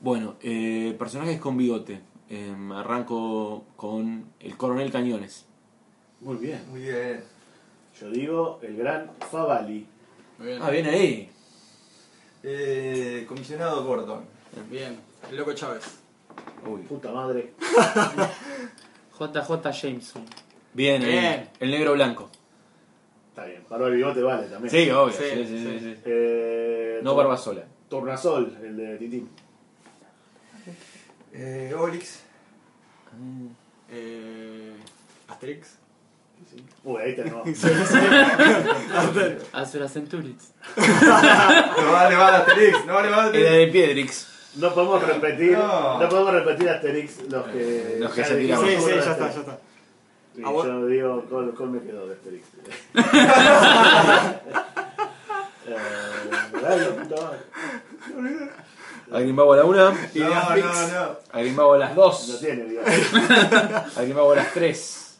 Bueno, eh, personajes con bigote. Em, arranco con el coronel Cañones. Muy bien. Muy bien. Yo digo el gran Favali. Muy bien. Ah, viene ahí. Eh, comisionado Gordon. Bien. El loco Chávez. Uy. Puta madre. JJ Jameson. Bien, ahí. Bien. El negro blanco. Está bien. Barba de bigote vale también. Sí, obvio. Sí, Sí, sí, sí, sí. sí. Eh, No barba sola. Tornasol, el de Titín. Eh, Obelix. Eh, Asterix. Uy, ahí tenemos. Azura Centurions. No vale más Asterix, no vale más Era Asterix. de Piedrix. No podemos repetir. No. No, podemos repetir Asterix los que. Los que ya se dijimos tiraban. Sí, sí, ya está, ya está. Sí, Ah, yo digo, ¿cuál, cuál me quedó de Asterix? eh, madre. Agrimbago a la una. No, no, no. Agrimbago a las No dos. tiene, digo. Agrimbago a las tres.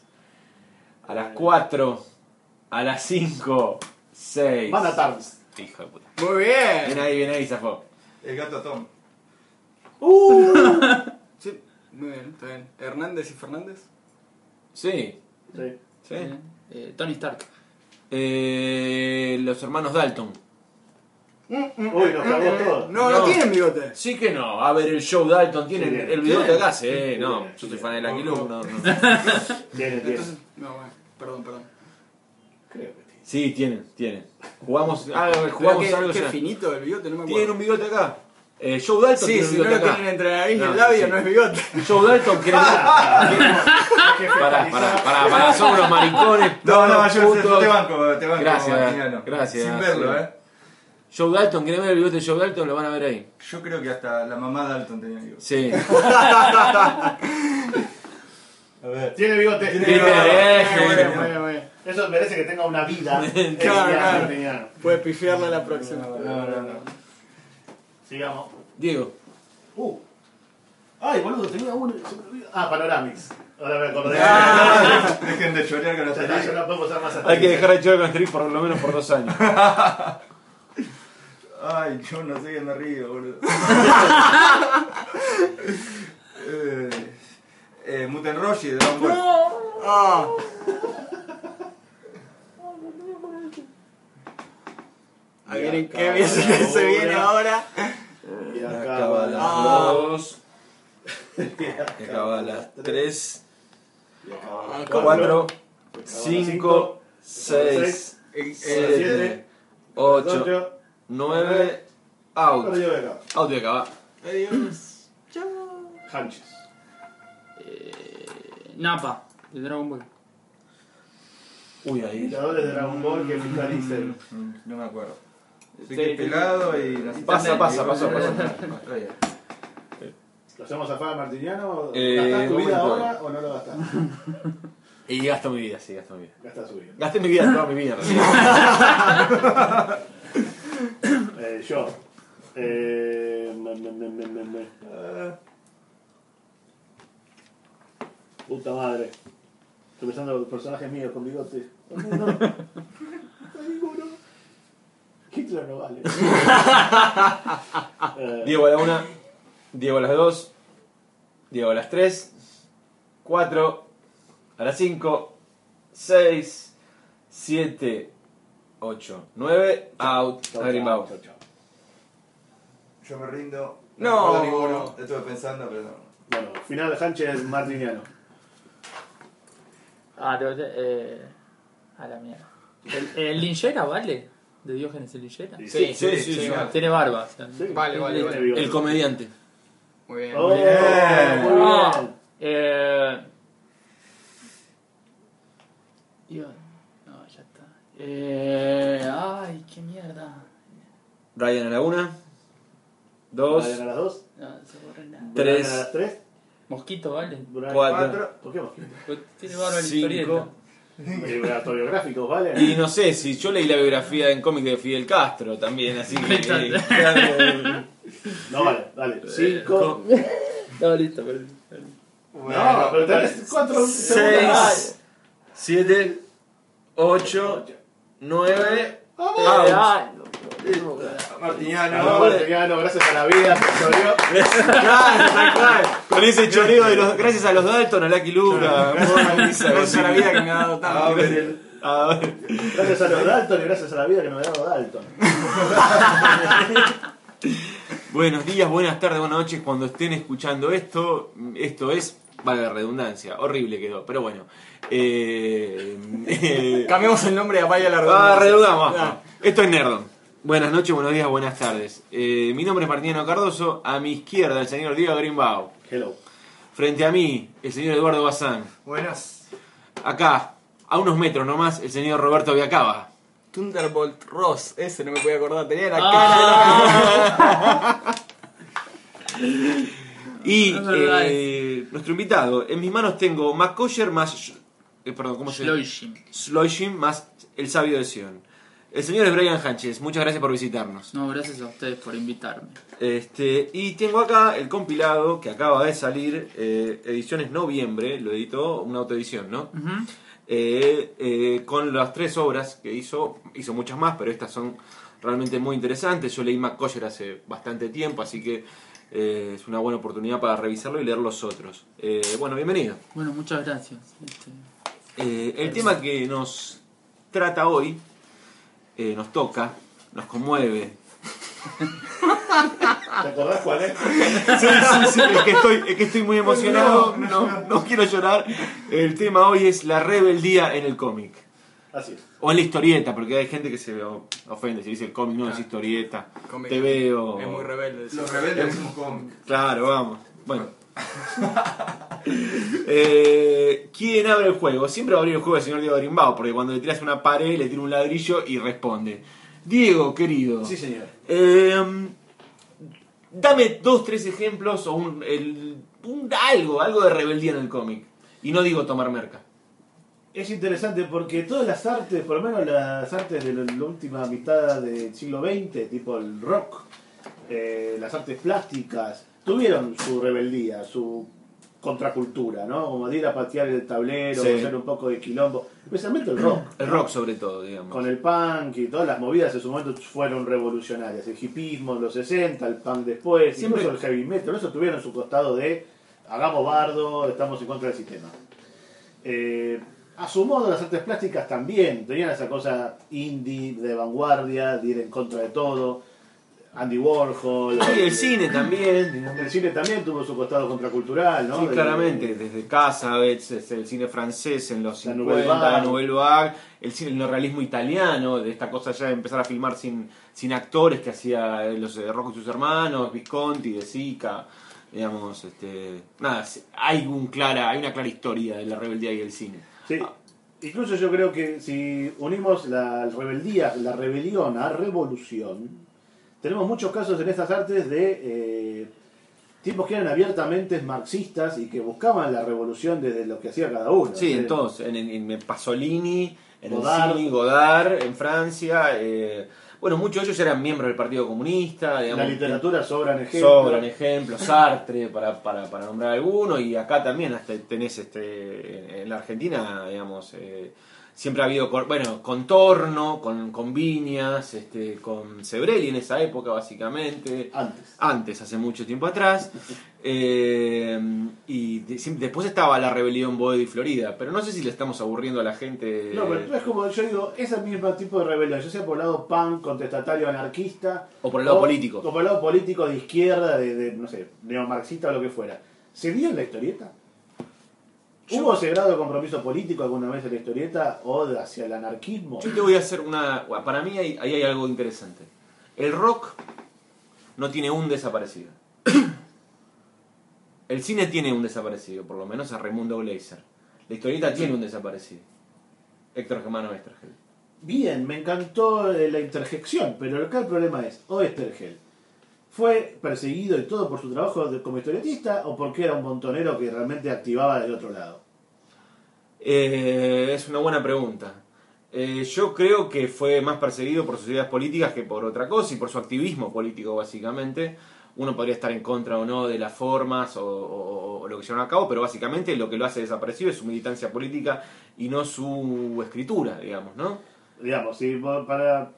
A las cuatro. A las cinco. Seis. Van a. Hijo de puta. Muy bien. Bien ahí, bien ahí, zafó. El gato Tom. Sí, muy bien, está bien. Hernández y Fernández. Sí. Sí. Sí. Eh, Tony Stark. Eh, los hermanos Dalton. Uy, nos cagó todo. No, no, No. tienen bigote. Sí que no. A ver, el show Dalton tiene Sí, el bigote ¿tiene? acá, sí. Sí, No, tiene, yo soy fan de la Quilú, no, no. Tiene, tiene. Entonces, no, bueno, perdón, perdón. Creo que tiene. Sí, tienen, tienen. Jugamos, ah, jugamos qué, algo. qué ya. finito el bigote, no me acuerdo. Un bigote acá. Eh, Joe Dalton Sí, tiene un si no bigote lo acá. tienen entre la nariz y No, el labio, sí. no es bigote. Joe Dalton quiere. Pará, pará, pará, pará, son unos maricones. No, no, todos yo, yo putos. te banco, te banco. Gracias, Martiniano. gracias, Sin verlo, eh. Joe Dalton, quieren ver el bigote de Joe Dalton, lo van a ver ahí. Yo creo que hasta la mamá Dalton tenía bigote. Sí. A ver. Tiene bigote. Tiene bigote. bien, Muy bien. bien, muy bien, muy bien. Eso merece que tenga una vida. Claro, claro. Martiniano. Puede pifiarle la próxima. No, no, no. Sigamos. Diego. Uh. Ay, boludo, tenía uno. Ah, Panoramix. Ahora me acordé. Ah, Dejen de chorear con no usar más Hay que dejar de chocar con Asterix por lo menos por dos años. Ay, yo no sé qué me río, boludo. eh, eh, Muten Roshi de Dragon Ball. Ah, a ver en qué se, se viene ahora. Y acá Acaba va a las Ah. dos. Y acaba las tres. y Ah, Cuatro. cinco, Cinco. Seis. Eh, Siete. Ocho. Ocho. Nueve. Ahora Out. yo acá. Out de acá, va. Adiós. Chao. Hanches. Eh, Napa, de Dragon Ball. Uy, ahí. Luchadores de Dragon Ball que fiscalicen. Mm, No me acuerdo. Sé Sí, que es pelado y... Pasa, pasa, pasa, pasa. ¿Lo hacemos a Fada Martiniano? Eh, ¿Gastás tu vida ahora o no lo gastás? Y gasto mi vida, sí, gasto mi vida. Gastás su vida. Gasté mi vida, toda mi vida en realidad. Eh, yo. Eh, me, me, me. Ah. Puta madre. Estoy pensando en los personajes míos con bigote. No, no. No ninguno. Hitler no vale. Eh, Diego a la una. Diego a las dos. Diego a las tres. Cuatro. A las cinco. Seis. Siete. Ocho. Nueve. Out. chau, Agrimbao. chau, chau. Yo me rindo. No. acuerdo ninguno. Estuve pensando, pero no. Bueno, final de Hanches Martiniano. Ah, te eh, A la mierda. ¿El, el linchera vale? ¿De Diógenes el linchera? Sí, Sí, Sí, sí, sí, sí. vale. Tiene barba. o sea. Sí. Vale, vale, vale. bigote. El comediante. Muy bien. Oh, Bien. muy Ah, bien. eh, Dios, no, ya está. Eh, ay, qué mierda. Ryan a la una. 2, Brian a las 2. No, no se borra nada. Tres. Brian a las 3. Mosquito, ¿vale? Brian Cuatro. Cuatro. ¿Por qué mosquito? Pues Tiene barba Cinco. historieta. Eh, Autobiográficos, ¿vale? Y no sé, si yo leí la biografía en cómic de Fidel Castro también, así que. claro, No, vale, dale. 5. No, listo, perdí. No, pero tenés 4 Seis. 7, 8, 9. Ah, Martiniano. Martiniano, gracias a la vida, se chorió. Con ese choreo de los. Gracias a los Dalton, a Lucky Luca. Gracias a la vida que me ha dado tanto. ver, a ver. Gracias a los Dalton y gracias a la vida que nos ha dado Dalton. Buenos días, buenas tardes, buenas noches. Cuando estén escuchando esto, esto es, vale la redundancia, horrible quedó, pero bueno. Eh, eh, Cambiamos el nombre a Vaya la ah, redundancia. redundamos. Ah. Esto es Nerdon. Buenas noches, buenos días, buenas tardes. Eh, mi nombre es Martiniano Cardoso. A mi izquierda, el señor Diego Greenbaum. Hello. Frente a mí, el señor Eduardo Bazán. Buenas. Acá, a unos metros nomás, el señor Roberto Viacaba. Thunderbolt Ross, ese no me podía acordar, tenía la Ah. Y eh, nuestro invitado. En mis manos tengo McCosher más. eh, perdón, ¿cómo se llama? Sloishim. Sloishim más el sabio de Sion. El señor es Brian Hanches. Muchas gracias por visitarnos. No, gracias a ustedes por invitarme. Este, y tengo acá el compilado que acaba de salir, eh, ediciones noviembre, lo editó una autoedición, ¿no? Ujú. Eh, eh, con las tres obras que hizo, hizo muchas más, pero estas son realmente muy interesantes. Yo leí McCosher hace bastante tiempo, así que eh, es una buena oportunidad para revisarlo y leer los otros. Eh, bueno, bienvenido. Bueno, muchas gracias. Este, Eh, el tema que nos trata hoy, eh, nos toca, nos conmueve. ¿Te acordás cuál es? Sí, sí, sí, es que estoy, es que estoy muy emocionado, no, no quiero llorar. El tema hoy es la rebeldía en el cómic. Así es. O en la historieta, porque hay gente que se ofende si dice el cómic, no es historieta. Cómic. Te veo. Es muy rebelde. Los rebeldes decimos cómic. Claro, vamos. Bueno. Eh, ¿Quién abre el juego? Siempre va a abrir el juego el señor Diego Grimbao, porque cuando le tiras una pared, le tira un ladrillo y responde. Diego, querido. Sí, señor. eh, dame dos, tres ejemplos o un, el- un- algo, algo de rebeldía en el cómic. Y no digo tomar merca. Es interesante porque todas las artes, por lo menos las artes de la última mitad del siglo XX, tipo el rock, eh, las artes plásticas, tuvieron su rebeldía, su contracultura, ¿no? Como de ir a patear el tablero, Sí. hacer un poco de quilombo, especialmente el rock. El ¿no? rock sobre todo, digamos. Con el punk y todas las movidas en su momento fueron revolucionarias. El hipismo en los 60, el punk después, Siempre- incluso el heavy metal, eso tuvieron su costado de hagamos bardo, estamos en contra del sistema. Eh, a su modo las artes plásticas también tenían esa cosa indie, de vanguardia, de ir en contra de todo. Andy Warhol. Sí, el cine también. El cine también tuvo su costado contracultural, ¿no? Sí, De- claramente, desde Casabets, desde el cine francés en los La 50, Nouvelle la. Nouvelle Vague, el cine el neorrealismo italiano, de esta cosa ya de empezar a filmar sin, sin actores que hacía eh, los de Rocco y sus hermanos, Visconti, De Sica, digamos, este, nada, hay un clara, hay una clara historia de la rebeldía y el cine. Sí. Incluso yo creo que si unimos la rebeldía, la rebelión a revolución, tenemos muchos casos en estas artes de eh, tipos que eran abiertamente marxistas y que buscaban la revolución desde lo que hacía cada uno. Sí, Eh, en todos, en, en- en Pasolini, en Godard. el cine, Godard, en Francia, eh, bueno, muchos de ellos eran miembros del Partido Comunista, digamos. la literatura sobran ejemplos. Sobran ejemplos, Sartre, para, para, para nombrar algunos, y acá también hasta tenés este en la Argentina, digamos, eh, siempre ha habido, bueno, contorno, con, con Viñas, este, con Sebrelli en esa época, básicamente. Antes. Antes, hace mucho tiempo atrás. Eh, y de- después estaba la rebelión Boedo y Florida, pero no sé si le estamos aburriendo a la gente. No, pero es como yo digo, ese mismo tipo de rebelión, ya sea por el lado punk, contestatario, anarquista. O por el lado político. O por el lado político de izquierda, de, de, no sé, neomarxista o lo que fuera. ¿Se dio en la historieta? ¿Hubo ese grado de compromiso político alguna vez en la historieta o hacia el anarquismo? Yo te voy a hacer una. Para mí ahí, ahí hay algo interesante. El rock no tiene un desaparecido. El cine tiene un desaparecido, por lo menos a Raimundo Gleiser. La historieta tiene un desaparecido. Héctor Germano Westergel. Bien, me encantó eh, la interjección, pero acá el problema es, Oestergel, ¿Fue perseguido y todo por su trabajo como historietista o porque era un montonero que realmente activaba del otro lado? Eh, es una buena pregunta. Eh, yo creo que fue más perseguido por sus ideas políticas que por otra cosa y por su activismo político, básicamente. Uno podría estar en contra o no de las formas o, o- o lo que llevan a cabo, pero básicamente lo que lo hace desaparecido es su militancia política y no su escritura, digamos, ¿no? Digamos, vos- para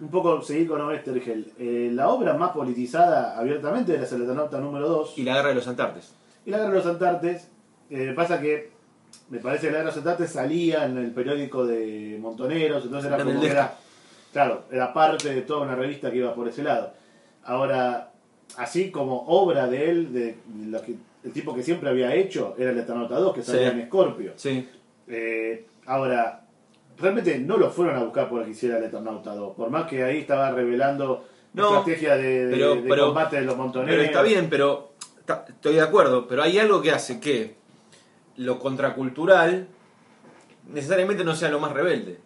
un poco seguir con Oestergel, eh, la obra más politizada abiertamente era Eternauta número 2 Y la guerra de los Antartes. y la Guerra de los Antartes. eh, pasa que me parece que la Guerra de los Antartes salía en el periódico de Montoneros, entonces era como que era, claro, era parte de toda una revista que iba por ese lado. Ahora, así como obra de él, de lo que, el tipo que siempre había hecho, era el Eternauta 2, que salía Sí. en Scorpio. Sí. Eh, ahora, realmente no lo fueron a buscar por que hiciera el Eternauta 2, por más que ahí estaba revelando No, estrategia de, de- pero- de pero- combate de los montoneros. Pero está bien, pero está- estoy de acuerdo, pero hay algo que hace que lo contracultural necesariamente no sea lo más rebelde.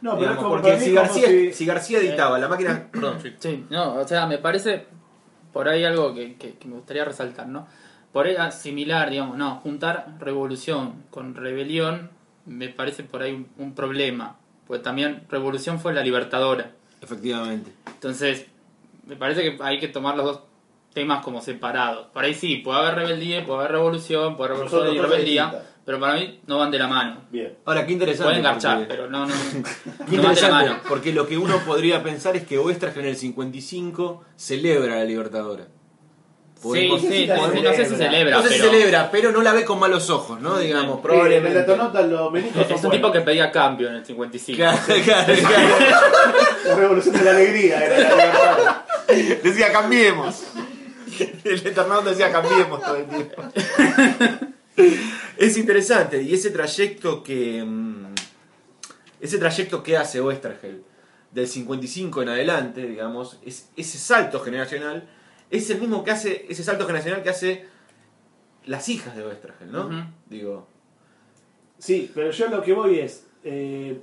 No, pero es Digamos, como, porque si García, si- si García editaba la máquina... Perdón, sí. Sí, no, o sea, me parece por ahí algo que, que- que me gustaría resaltar, ¿no? Por ahí similar, digamos, no, juntar revolución con rebelión me parece por ahí un, un problema, pues también revolución fue la libertadora. Efectivamente. Entonces, me parece que hay que tomar los dos temas como separados. Por ahí sí, puede haber rebeldía, puede haber revolución, puede haber revolución y rebeldía. Pero para mí no van de la mano. Bien. Ahora, qué interesante. Pueden garchar, porque- pero no, no, Qué no van de la mano. porque lo que uno podría pensar es que Oestrach en el 55 celebra la Libertadora. Sí, Podemos- sí, sí, no, sé si celebra. celebra, no sé si pero celebra, pero no la ve con malos ojos, ¿no? Digamos, Sí, probablemente. los es un tipo que pedía cambio en el 55. Claro, claro, claro. La revolución de la alegría era la libertad. Decía cambiemos. El Eternauta decía cambiemos todo el tiempo. Es interesante, y ese trayecto que. mm, Ese trayecto que hace Oestergel del 55 en adelante, digamos, es, ese salto generacional, es el mismo que hace, ese salto generacional que hace las hijas de Oestergel, ¿no? Digo. Sí, pero yo lo que voy es. eh,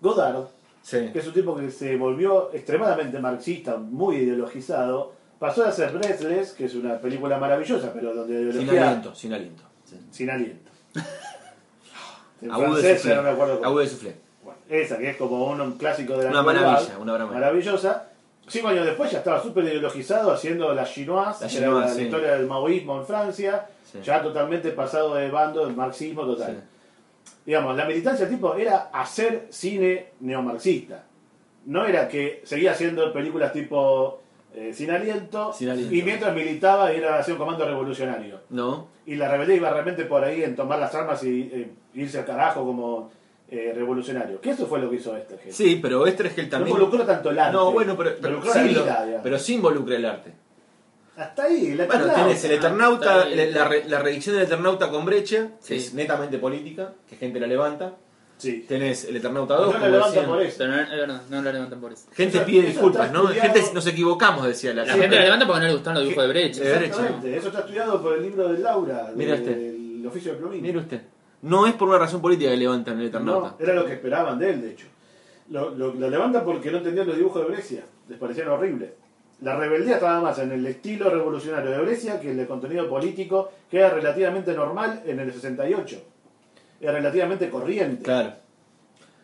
Godard, Sí. que es un tipo que se volvió extremadamente marxista, muy ideologizado, pasó a hacer Breathless, que es una película maravillosa, pero donde Sin ideología. aliento, sin aliento. Sí. Sin aliento. En Agudo de francés ya no me acuerdo cómo. Agudo de soufflé. Bueno, esa que es como un, un clásico de la Una maravilla, una maravilla. maravillosa. Cinco años después ya estaba súper ideologizado haciendo la chinoise, La que era chinoise, la, sí. historia del maoísmo en Francia, Sí. ya totalmente pasado de bando, el marxismo total. Digamos, la militancia del tipo era hacer cine neomarxista. No era que seguía haciendo películas tipo eh, sin, aliento, Sin aliento. y mientras militaba era hacer un comando revolucionario. ¿No? Y la rebeldía iba realmente por ahí en tomar las armas y eh, irse al carajo como eh, revolucionario. Que eso fue lo que hizo este gente. Sí, pero Oestergel No también. involucró tanto el arte. No, bueno, pero, pero, sí, la vida, pero sí involucra el arte. Hasta ahí, la Bueno, tenés el Eternauta, la, re- la reedición del Eternauta con brecha, que es netamente política, que gente la levanta. Sí. Tenés el Eternauta 2, No por eso. Pero no, es verdad, no lo levantan por eso. Gente Eso- pide disculpas, está ¿no? estudiado. Gente nos equivocamos, decía la, La gente. la levanta porque no le gustan los dibujos de Brecht. Exactamente. Eso está estudiado por el libro de Laura, Mira del oficio de Plumín. Mire usted. No es por una razón política que levantan el Eternauta. No, era lo que esperaban de él, de hecho. Lo, lo, lo levantan porque no entendían los dibujos de Brescia. Les parecían horribles. La rebeldía estaba más en el estilo revolucionario de Brescia que en el contenido político, que era relativamente normal en el 68. Relativamente corriente. Claro.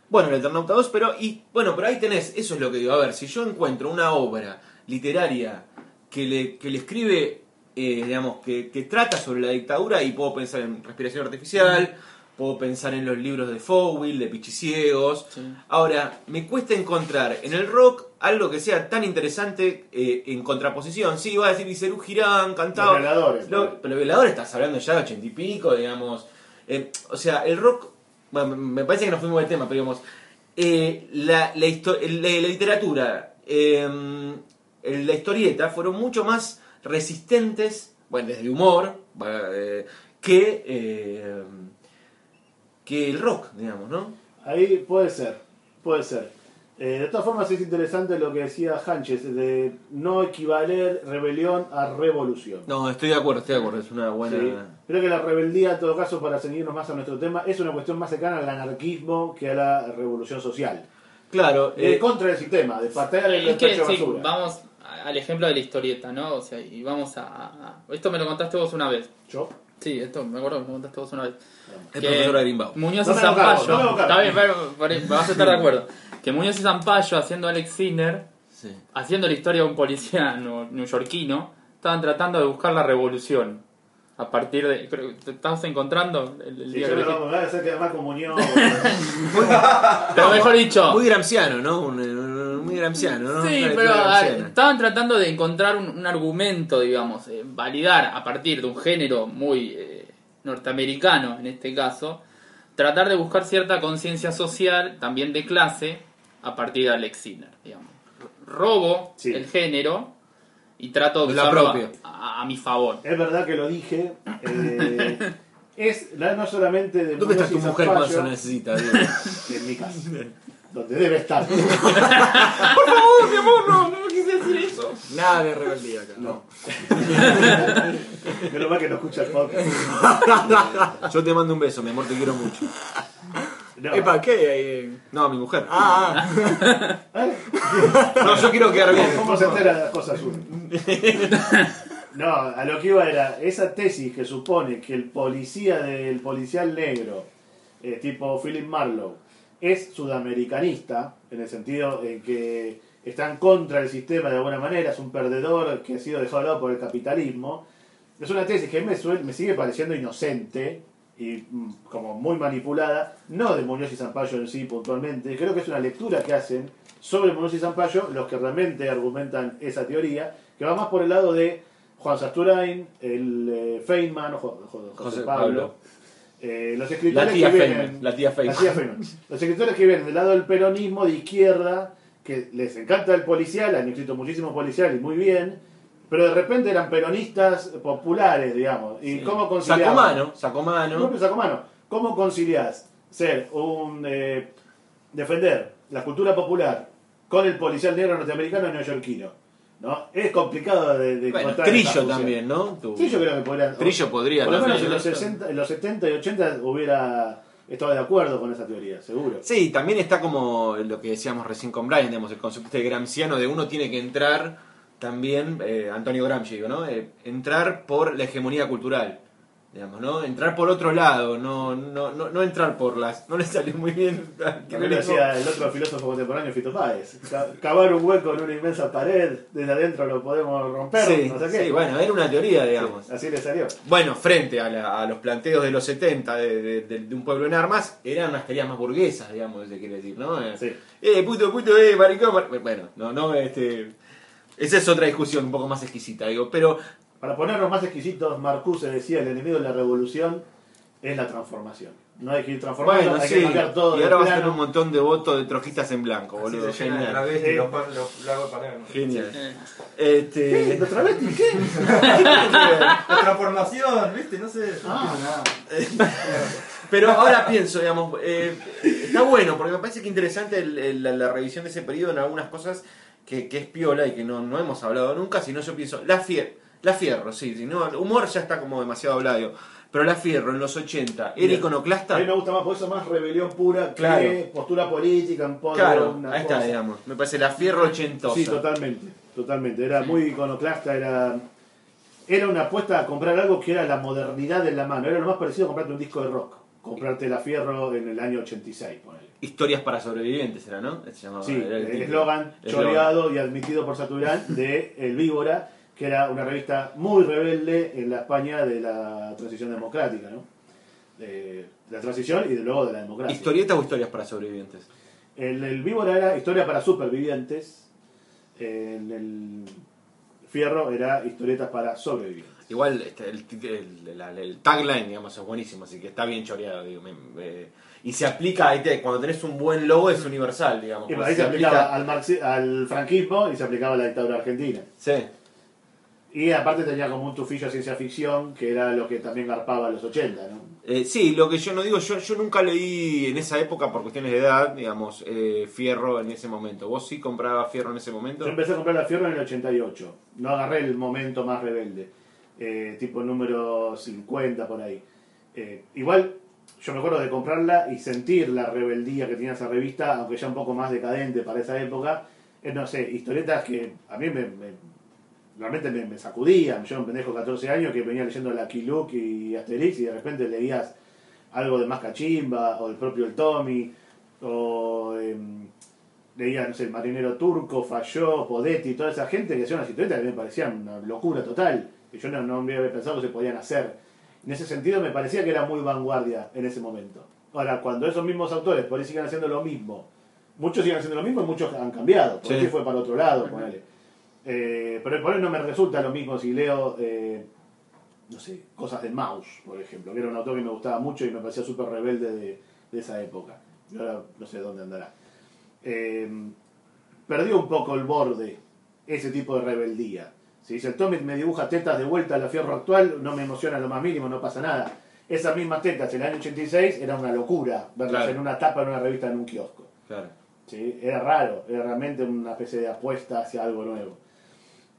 Bueno, el Eternauta 2, pero y bueno, pero ahí tenés, eso es lo que digo. A ver, si yo encuentro una obra literaria que le, que le escribe, eh, digamos, que, que trata sobre la dictadura y puedo pensar en Respiración Artificial, puedo pensar en los libros de Fowell, de Pichiciegos. Sí. Ahora, me cuesta encontrar en el rock algo que sea tan interesante eh, en contraposición. Sí, va a decir Iserú Girán, cantaba. Los violadores, Lo- pero violador estás hablando ya de ochenta y pico, digamos. Eh, o sea, el rock. Bueno, me parece que nos fuimos del tema, pero digamos. eh, la, la, la- la literatura, eh, la historieta fueron mucho más resistentes, bueno, desde el humor, eh, que, eh, que el rock, digamos, ¿no? Ahí puede ser, puede ser. Eh, de todas formas es interesante lo que decía Hanches, de no equivaler rebelión a revolución. No, estoy de acuerdo, estoy de acuerdo, es una buena... Sí. Creo que la rebeldía, en todo caso, para seguirnos más a nuestro tema, es una cuestión más cercana al anarquismo que a la revolución social. Claro, De eh, contra del sistema, de patear el Es que sí, vamos al ejemplo de la historieta, ¿no? O sea, y vamos a, a- Esto me lo contaste vos una vez. Yo. Sí, esto me acuerdo que me contaste vos una vez. El Que profesor Arimbao. Muñoz y Zampayo. Está bien, pero, vas a estar de acuerdo. Que Muñoz y Zampayo haciendo Alex Sinner, Sí. haciendo la historia de un policía neoyorquino, estaban tratando de buscar la revolución. A partir de. Creo, que ¿Te estabas encontrando el, el Sí, día yo que lo a hacer comunión. Pero mejor dicho. Muy gramsciano, ¿no? Un- un- muy gramsciano, ¿no? Sí, Una pero estaban tratando de encontrar un, un argumento, digamos, eh, validar a partir de un género muy eh, norteamericano, en este caso, tratar de buscar cierta conciencia social, también de clase, a partir de Alex Sinner, digamos. Robo Sí. el género y trato de Lo usarlo apropio. a, a mi favor. es verdad que lo dije. eh, es la- no solamente de ¿Dónde está tu mujer cuando se necesita? En mi casa. Donde debe estar. no, no quise decir eso. Nada de rebeldía acá. No. Menos mal que no escucha el podcast. Yo te mando un beso, mi amor, te quiero mucho. No. Epa, ¿qué? Eh, No, mi mujer. Ah, ¿Eh? No, yo quiero quedar bien. ¿Cómo se entera de las cosas uno? No, a lo que iba era esa tesis que supone que el policía del policial negro, eh, tipo Philip Marlowe, es sudamericanista, en el sentido en que está en contra del sistema de alguna manera, es un perdedor que ha sido dejado de lado por el capitalismo. Es una tesis que a mí me, suel- me sigue pareciendo inocente y mm, como muy manipulada, no de Muñoz y Zampayo en sí puntualmente, creo que es una lectura que hacen sobre Muñoz y Zampayo los que realmente argumentan esa teoría, que va más por el lado de Juan Sasturain, el eh, Feynman, Jo- Jo- José, José Pablo, Pablo. eh, los escritores La tía que vienen, Feynman, la tía Feynman. Feynman. Los escritores que vienen del lado del peronismo de izquierda, que les encanta el policial, han escrito muchísimo policial y muy bien, pero de repente eran peronistas populares, digamos. ¿Y cómo conciliaban? Sacó mano, sacó No, mano. pero saco mano. ¿Cómo conciliás ser un. eh, defender la cultura popular con el policial negro norteamericano neoyorquino? ¿No? Es complicado de, de Bueno, Trillo también, ¿no? Tu- Sí, yo creo que podrían. Trillo podría Por lo menos en los, ¿no? 60, en los 70 y 80 hubiera estado de acuerdo con esa teoría, seguro. Sí, también está como lo que decíamos recién con Brian, digamos, el concepto de gramsciano de uno tiene que entrar también, eh, Antonio Gramsci, digo, ¿no? Eh, entrar por la hegemonía cultural, digamos, ¿no? Entrar por otro lado, no, no, no, no entrar por las... No le salió muy bien. También lo decía el otro filósofo contemporáneo, Fito Páez. Ca- Cavar un hueco en una inmensa pared, desde adentro lo podemos romper, Sí, no sé qué. sí, bueno, era una teoría, digamos. Así le salió. Bueno, frente a, la- a los planteos de los 70 de, de- de- de un pueblo en armas, eran unas teorías más burguesas, digamos, se quiere decir, ¿no? Eh, Sí. Eh, puto, puto, eh, maricón, mar- Bueno, no, no, este... Esa es otra discusión un poco más exquisita, digo, pero... Para ponernos más exquisitos, Marcuse decía, el enemigo de la revolución es la transformación. No hay que ir transformando, Bueno, hay sí, que cambiar todo y ahora vas a tener un montón de votos de trojistas en blanco, Así boludo. Genial. travesti, los los- ¿no? Genial. Eh, ¿Qué? Este... ¿Los travestis? ¿Qué? La transformación, ¿viste? No sé. Ah, Pero ahora pienso, digamos, eh, está bueno, porque me parece que interesante el- el- la, la revisión de ese periodo en algunas cosas que, que es piola y que no, no hemos hablado nunca, sino yo pienso, la, fier, la Fierro, sí, sí, no, el humor ya está como demasiado hablado, pero la Fierro en los 80, ¿era iconoclasta? a mí me gusta más, porque eso es más rebelión pura que Claro. postura política en pos de Claro, una ahí está, cosa. digamos, me parece la Fierro ochentosa. Sí, totalmente, totalmente. Era muy iconoclasta, era, era una apuesta a comprar algo que era la modernidad en la mano. Era lo más parecido a comprarte un disco de rock. Comprarte la Fierro en el año 86, ponele. Historias para sobrevivientes era, ¿no? Se llamaba, Sí, era el eslogan choreado y admitido por Saturán de El Víbora, que era una revista muy rebelde en la España de la transición democrática, ¿no? De la transición y de luego de la democracia. ¿Historieta o historias para sobrevivientes? El, el Víbora era historia para supervivientes. El, el Fierro era historietas para sobrevivientes. Igual este, el, tagline, digamos, es buenísimo, así que está bien choreado. Digo, me- me- y se aplica, ahí te- cuando tenés un buen logo es universal, digamos. Y porque ahí se aplicaba al, marxi- al franquismo y se aplicaba a la dictadura argentina. Sí, Y aparte tenía como un tufillo de ciencia ficción, que era lo que también garpaba a los 80, ¿no? Eh, sí, lo que yo no digo, yo, yo nunca leí en esa época por cuestiones de edad, digamos, eh, Fierro en ese momento. ¿Vos sí comprabas Fierro en ese momento? Yo empecé a comprar la Fierro en el 88. No agarré el momento más rebelde. Eh, tipo número 50 por ahí. Eh, igual, yo me acuerdo de comprarla y sentir la rebeldía que tenía esa revista, aunque ya un poco más decadente para esa época. Eh, no sé, historietas que a mí me, me- realmente me, me sacudía. Yo, un pendejo de 14 años que venía leyendo la Luke y Asterix y de repente leías algo de más cachimba, o el propio el Tommy, o em, leía, no sé, el marinero turco, Falló, Podetti, toda esa gente que hacía unas historietas que me parecían una locura total, que yo no, no me había pensado que se podían hacer. En ese sentido me parecía que era muy vanguardia en ese momento. Ahora, cuando esos mismos autores por ahí siguen haciendo lo mismo, muchos siguen haciendo lo mismo y muchos han cambiado, por Sí. ahí fue para otro lado, ponele. Eh, pero por ahí no me resulta lo mismo si leo, eh, no sé, cosas de Maus, por ejemplo, que era un autor que me gustaba mucho y me parecía súper rebelde de, de esa época. Y ahora no sé dónde andará. Eh, perdió un poco el borde, ese tipo de rebeldía. Si el Tommy me dibuja tetas de vuelta a la fierro actual, no me emociona lo más mínimo, no pasa nada. Esas mismas tetas en el año 86 era una locura verlas Claro. en una tapa en una revista en un kiosco. Claro. ¿sí? Era raro, era realmente una especie de apuesta hacia algo nuevo.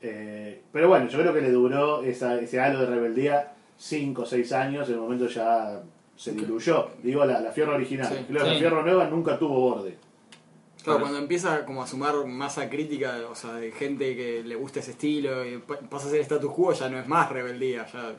Eh, pero bueno, yo creo que le duró esa, ese halo de rebeldía 5 o 6 años, en el momento ya se diluyó. Digo, la, la fierro original. Sí. Sí. la fierro nueva nunca tuvo borde. Claro, cuando empieza como a sumar masa crítica, o sea, de gente que le gusta ese estilo y pa- pasa a ser status quo, ya no es más rebeldía, ya...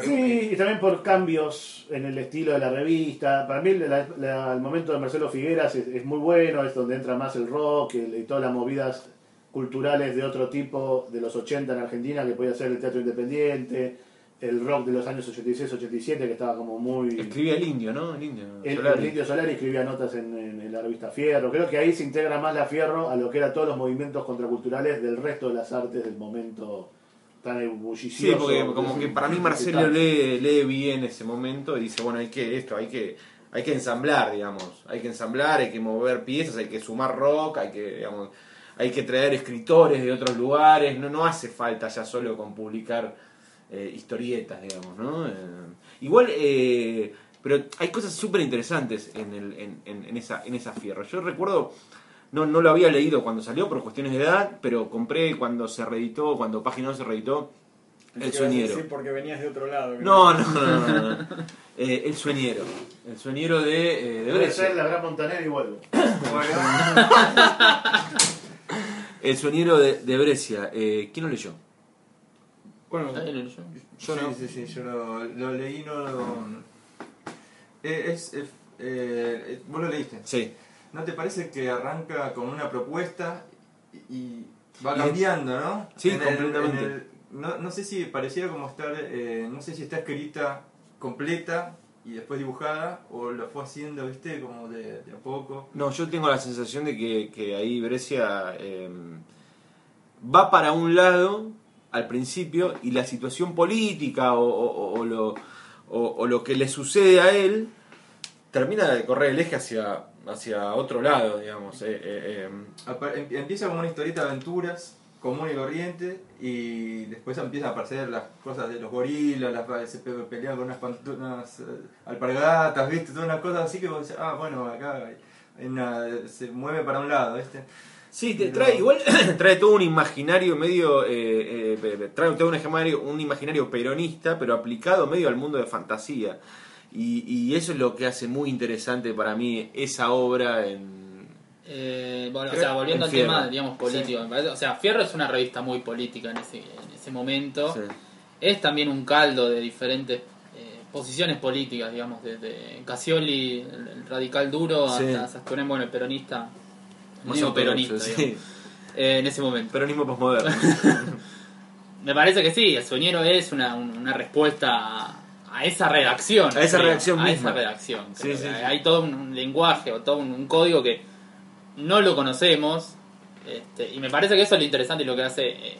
Sí, y también por cambios en el estilo de la revista. Para mí la- la- el momento de Marcelo Figueras es, es muy bueno, es donde entra más el rock el- y todas las movidas culturales de otro tipo de los 80 en Argentina, que podía ser el teatro independiente, el rock de los años 86-87, que estaba como muy... Escribía el indio, ¿no? El indio. El, Solari. el Indio Solari escribía notas en, en- en la revista Fierro. Creo que ahí se integra más la Fierro a lo que eran todos los movimientos contraculturales del resto de las artes del momento tan ebullicioso. Sí, porque como que para mí Marcelo lee, lee bien ese momento y dice, bueno, hay que esto, hay que hay que ensamblar, digamos, hay que ensamblar, hay que mover piezas, hay que sumar rock, hay que digamos, hay que traer escritores de otros lugares, no no hace falta ya solo con publicar eh, historietas, digamos, ¿no? Eh, igual eh, pero hay cosas súper interesantes en, el, en, en- en esa, en esa fierro. Yo recuerdo, no, no lo había leído cuando salió por cuestiones de edad, pero compré cuando se reeditó, cuando Página 2 se reeditó, El Sueñero. Sí, porque venías de otro lado. No, no, no, no, no. Eh, el Sueñero. El Sueñero de, eh, de Debe Brescia. ser la gran Montaner y vuelvo. El Sueñero de, de Brescia. Eh, ¿Quién lo leyó? Bueno, leyó. yo sí, no. sí, sí, yo lo, lo leí, no lo... Eh, es, eh, eh, vos lo leíste. Sí. ¿No te parece que arranca con una propuesta y, va cambiando, no? Sí, En el- completamente. en el- no, no sé si pareciera como estar, eh, no sé si está escrita completa y después dibujada o lo fue haciendo, viste, como de, de a poco. No, yo tengo la sensación de que, que ahí Brescia va para un lado al principio y la situación política o, lo, o- lo que le sucede a él termina de correr el eje hacia, hacia otro lado, digamos. eh, eh, eh. Em- Empieza como una historieta de aventuras común y corriente y después empiezan a aparecer las cosas de los gorilas, las, se pe- pelean con unas, unas alpargatas, viste, todas unas cosas así que vos decís, ah, bueno, acá hay una- se mueve para un lado, viste. Sí, te No. trae igual trae todo un imaginario medio eh, eh, trae todo un imaginario, un imaginario peronista, pero aplicado medio al mundo de fantasía. Y, y eso es lo que hace muy interesante para mí esa obra en Eh, bueno, o sea, volviendo en al tema, digamos, político, me parece- o sea, Fierro es una revista muy política en ese, en ese momento. Sí. Es también un caldo de diferentes eh, posiciones políticas, digamos, desde Casioli, el, el radical duro, Sí. hasta Sasconen, bueno, el peronista, más mismo peronista, eh, en ese momento. peronismo posmoderno. Me parece que sí, el soñero es una, un- una respuesta a, a esa redacción. A esa creo, redacción A misma. esa redacción. Sí, creo sí, que sí. Hay todo un, lenguaje o todo un, un código que no lo conocemos. este, y me parece que eso es lo interesante y lo que hace eh,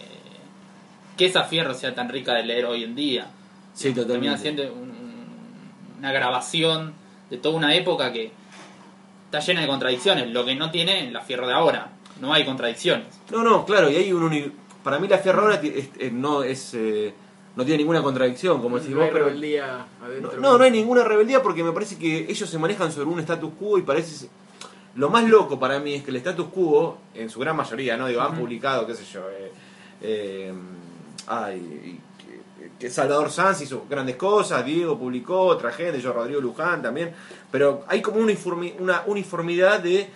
que esa fierro sea tan rica de leer hoy en día. Sí, Termina totalmente. siendo un- un- una grabación de toda una época que está llena de contradicciones, lo que no tiene la fierro de ahora. No hay contradicciones. No, no, claro, y hay un uni- para mí la Fierro ahora es- eh, no es eh, no tiene ninguna contradicción, como decís No vos, hay pero rebeldía adentro. no, no hay ninguna rebeldía porque me parece que ellos se manejan sobre un status quo y parece lo más loco para mí es que el status quo en su gran mayoría, no digo, han publicado, qué sé yo, eh, eh, ay, que- Salvador Sanz hizo grandes cosas, Diego publicó, otra gente, yo Rodrigo Luján también, pero hay como una, uniformi- una uniformidad de,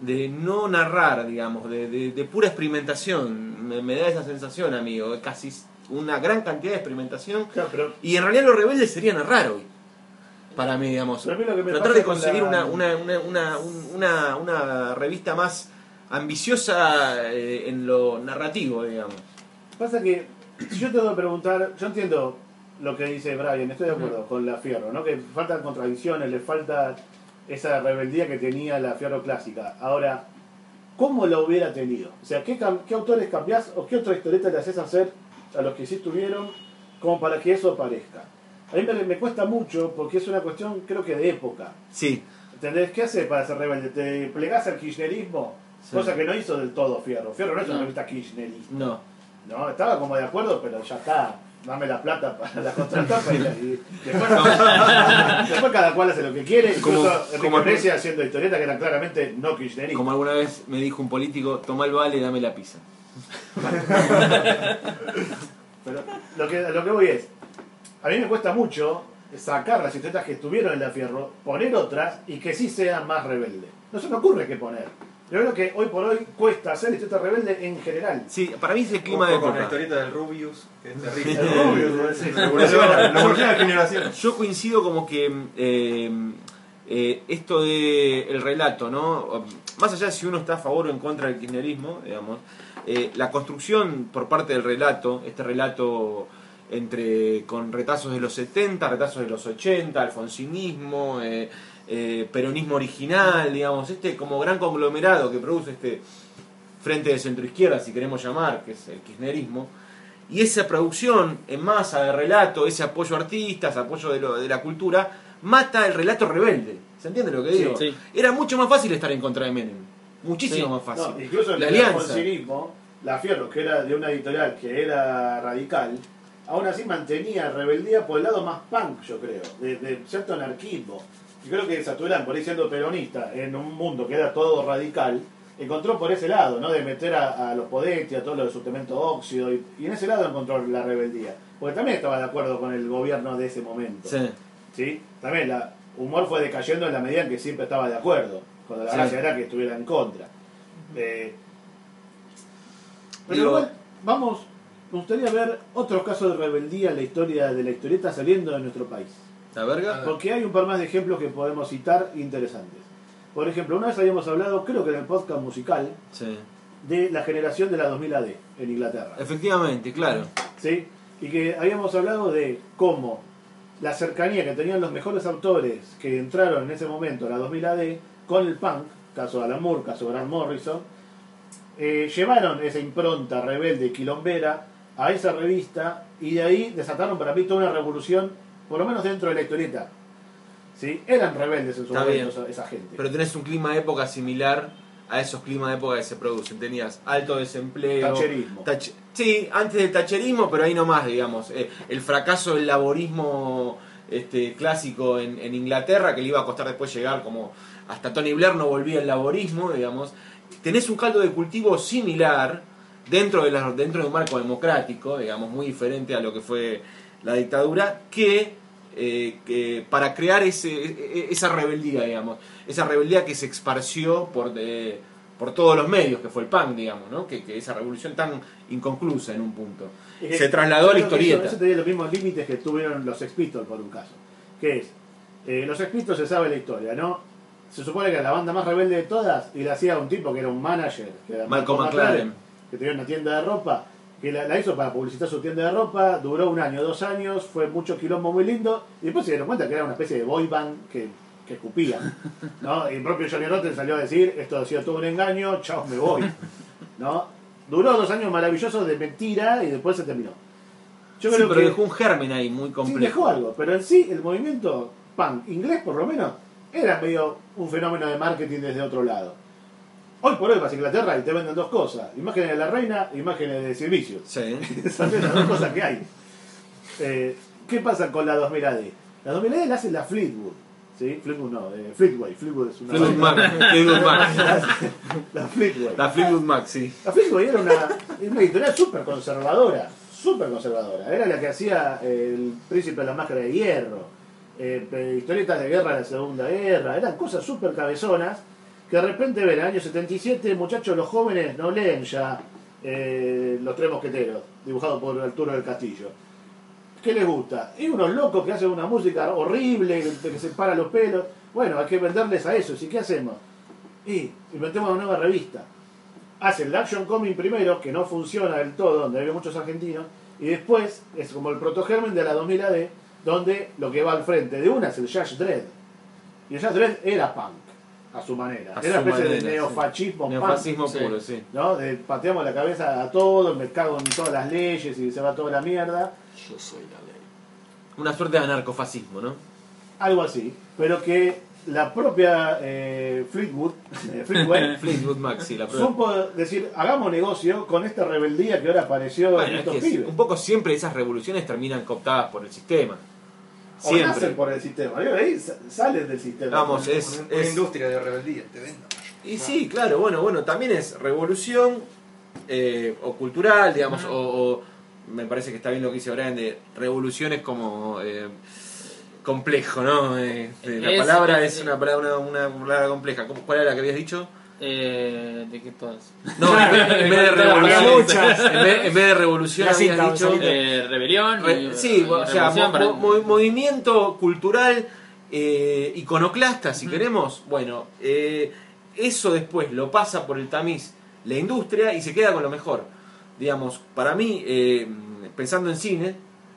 de no narrar, digamos, de, de- de pura experimentación. me, me da esa sensación, amigo. Es casi una gran cantidad de experimentación. Claro, pero Y en realidad los rebeldes serían raro hoy. Para mí, digamos. Mí Tratar de con conseguir la- una, una, una, una, un- una, una revista más ambiciosa eh, en lo narrativo, digamos. Pasa que yo te voy a preguntar, yo entiendo lo que dice Brian, estoy de acuerdo con la Fierro, ¿no? Que faltan contradicciones, le falta esa rebeldía que tenía la Fierro clásica. Ahora, ¿cómo lo hubiera tenido? O sea, ¿qué, qué autores cambiás o qué otra historieta le haces hacer a los que sí estuvieron como para que eso aparezca? A mí me, me cuesta mucho porque es una cuestión, creo que de época. Sí, ¿Entendés? ¿Qué hace para ser rebelde? ¿Te plegás al kirchnerismo? Sí. Cosa que no hizo del todo Fierro. Fierro no es una revista kirchnerista. no. No, estaba como de acuerdo, pero ya está. Dame la plata para la contratapa y, la- y después, después cada cual hace lo que quiere. Incluso Como- Iglesias haciendo historietas que eran claramente no kirchneristas. Como alguna vez me dijo un político, toma el vale, dame la pizza. Pero lo que, lo que voy es, a mí me cuesta mucho sacar las historietas que estuvieron en la Fierro, poner otras y que sí sean más rebeldes. No se me ocurre qué poner. Yo creo que hoy por hoy cuesta hacer historieta rebelde en general. Sí, para mí es el clima de con la historieta del Rubius, que es terrible. El Rubius, sí. Generaciones. Yo coincido como que eh, eh, esto de el relato, ¿no? Más allá de si uno está a favor o en contra del kirchnerismo, digamos, eh, la construcción por parte del relato, este relato entre con retazos de los 70, retazos de los 80, alfonsinismo, eh, eh, peronismo original, digamos, este como gran conglomerado que produce este frente de centroizquierda, si queremos llamar, que es el kirchnerismo, y esa producción en masa de relato, ese apoyo a artistas, apoyo de, lo- de la cultura, mata el relato rebelde. ¿Se entiende lo que digo? sí. Era mucho más fácil estar en contra de Menem. Muchísimo Sí. más fácil. No, incluso la el alianza. la Fierro, que era de una editorial que era radical, aún así mantenía rebeldía por el lado más punk, yo creo, de, de cierto anarquismo. Yo creo que Saturán, por ahí siendo peronista, en un mundo que era todo radical, encontró por ese lado, ¿no? De meter a, a los Podetti, a todo lo de suplemento óxido, y, y en ese lado encontró la rebeldía. Porque también estaba de acuerdo con el gobierno de ese momento. Sí. ¿sí? También la humor fue decayendo en la medida en que siempre estaba de acuerdo, cuando la Sí. gracia era que estuviera en contra. Eh, pero Digo- igual, vamos, me gustaría ver otros casos de rebeldía en la historia de la historieta saliendo de nuestro país. ¿La verga? Porque hay un par más de ejemplos que podemos citar interesantes. Por ejemplo, una vez habíamos hablado, creo que en el podcast musical, Sí. de la generación de la 2000 AD en Inglaterra. Efectivamente, claro. ¿sí? Y que habíamos hablado de cómo la cercanía que tenían los mejores autores que entraron en ese momento a la 2000 AD con el punk, caso Alan Moore, caso Grant Morrison, eh, llevaron esa impronta rebelde quilombera a esa revista y de ahí desataron para mí toda una revolución, por lo menos dentro de la historieta. ¿Sí? Eran rebeldes en su Está momento bien. esa, gente. Pero tenés un clima de época similar a esos climas de época que se producen. Tenías alto desempleo. Tacherismo. tach- sí, antes del tacherismo, pero ahí nomás, digamos. Eh, el fracaso del laborismo este, clásico en, en Inglaterra, que le iba a costar después llegar como hasta Tony Blair no volvía el laborismo, digamos. Tenés un caldo de cultivo similar dentro de, la- dentro de un marco democrático, digamos, muy diferente a lo que fue la dictadura, que, eh, que para crear ese, e- esa rebeldía, digamos, esa rebeldía que se esparció por, de- por todos los medios, que fue el punk, digamos, ¿no? que, que esa revolución tan inconclusa en un punto. Y que- Se trasladó a la que eso- historieta. Eso, tenía los mismos límites que tuvieron los Sex Pistols por un caso. Que es, eh, los Sex Pistols se sabe la historia, ¿no? Se supone que era la banda más rebelde de todas y la hacía un tipo que era un manager, que era Malcolm McLaren. que tenía una tienda de ropa, que la, la hizo para publicitar su tienda de ropa, duró un año, dos años, fue mucho quilombo muy lindo, y después se dieron cuenta que era una especie de boy band que, que escupía. ¿no? Y el propio Johnny Rotten salió a decir, esto ha sido todo un engaño, chao, me voy. ¿no? Duró dos años maravillosos de mentira y después se terminó. Yo Sí, creo pero que dejó un germen ahí muy sí, complejo. dejó algo, pero en sí el movimiento punk inglés por lo menos era medio un fenómeno de marketing desde otro lado. Hoy por hoy vas a Inglaterra y te venden dos cosas, imágenes de la reina e imágenes de servicios. Sí. Esas son las dos cosas que hay. Eh, ¿Qué pasa con la 2000 AD? La 2000 AD la hace la Fleetwood. ¿sí? Fleetwood no, eh, Fleetway. Fleetwood es una Fleetwood. Mac. Fleetwood Mac. La Fleetway. La Fleetwood Mac, sí. La Fleetwood era una, una editorial súper conservadora, súper conservadora. Era la que hacía eh, El Príncipe de la Máscara de Hierro, eh, historietas de guerra de la Segunda Guerra, eran cosas súper cabezonas que de repente ven, en el año 77, muchachos, los jóvenes no leen ya eh, Los Tres Mosqueteros, dibujado por Arturo del Castillo. ¿Qué les gusta? Y unos locos que hacen una música horrible, que se para los pelos. Bueno, hay que venderles a eso. ¿Y qué hacemos? Y inventemos una nueva revista. Hacen el Action Comic primero, que no funciona del todo, donde hay muchos argentinos, y después es como el protogermen de la 2000 AD, donde lo que va al frente de una es el Judge Dredd. Y el Judge Dredd era punk, a su manera. A era una especie manera, de sí. neofascismo punk. Neofascismo sí. puro, sí. ¿no? De pateamos la cabeza a todo, me cago en todas las leyes y se va toda la mierda. Yo soy la ley. Una suerte de anarcofascismo, ¿no? Algo así. Pero que la propia eh, Fleetwood, eh, Fleetwood Fleetwood Mac, sí, la prueba. supo decir, hagamos negocio con esta rebeldía que ahora apareció Bueno, en es estos que es- pibes. un poco siempre esas revoluciones terminan cooptadas por el sistema. O nacen Siempre. por el sistema. Ahí sa- salen del sistema. Vamos, es, Una, una es- industria de rebeldía, te vendo. Y sí, claro, bueno, bueno, también es revolución eh, o cultural, digamos, o, o me parece que está bien lo que dice Brian de revoluciones como eh, complejo, ¿no? Eh, la Es- palabra es- es una palabra, una, una palabra compleja. ¿Cómo- ¿Cuál era la que habías dicho? Eh, ¿De qué todas? No, en vez, en vez de revolución, en vez, en vez de revolución habías cinta, dicho. Eh, rebelión. Re- y- sí, o sea, mo- mo- movimiento cultural eh, iconoclasta, si queremos. Bueno, eh, eso después lo pasa por el tamiz la industria y se queda con lo mejor. Digamos, para mí, eh, pensando en cine,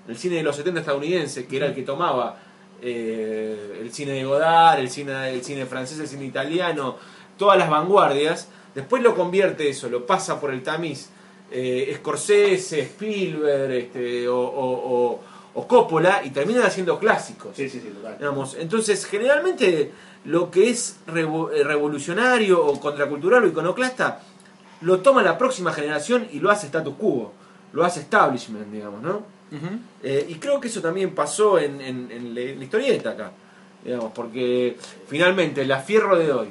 el cine de los 70 estadounidense, que era el que tomaba eh, el cine de Godard, el cine, el cine francés, el cine italiano, todas las vanguardias, después lo convierte eso, lo pasa por el tamiz eh, Scorsese, Spielberg este, o, o- o- o Coppola y terminan haciendo clásicos. Sí, sí, sí, total. Digamos, entonces, generalmente lo que es eh, revolucionario o contracultural o iconoclasta lo toma la próxima generación y lo hace status quo, lo hace establishment, digamos, ¿no? Eh, y creo que eso también pasó en, en- en la la historieta acá, digamos, porque finalmente el afierro de hoy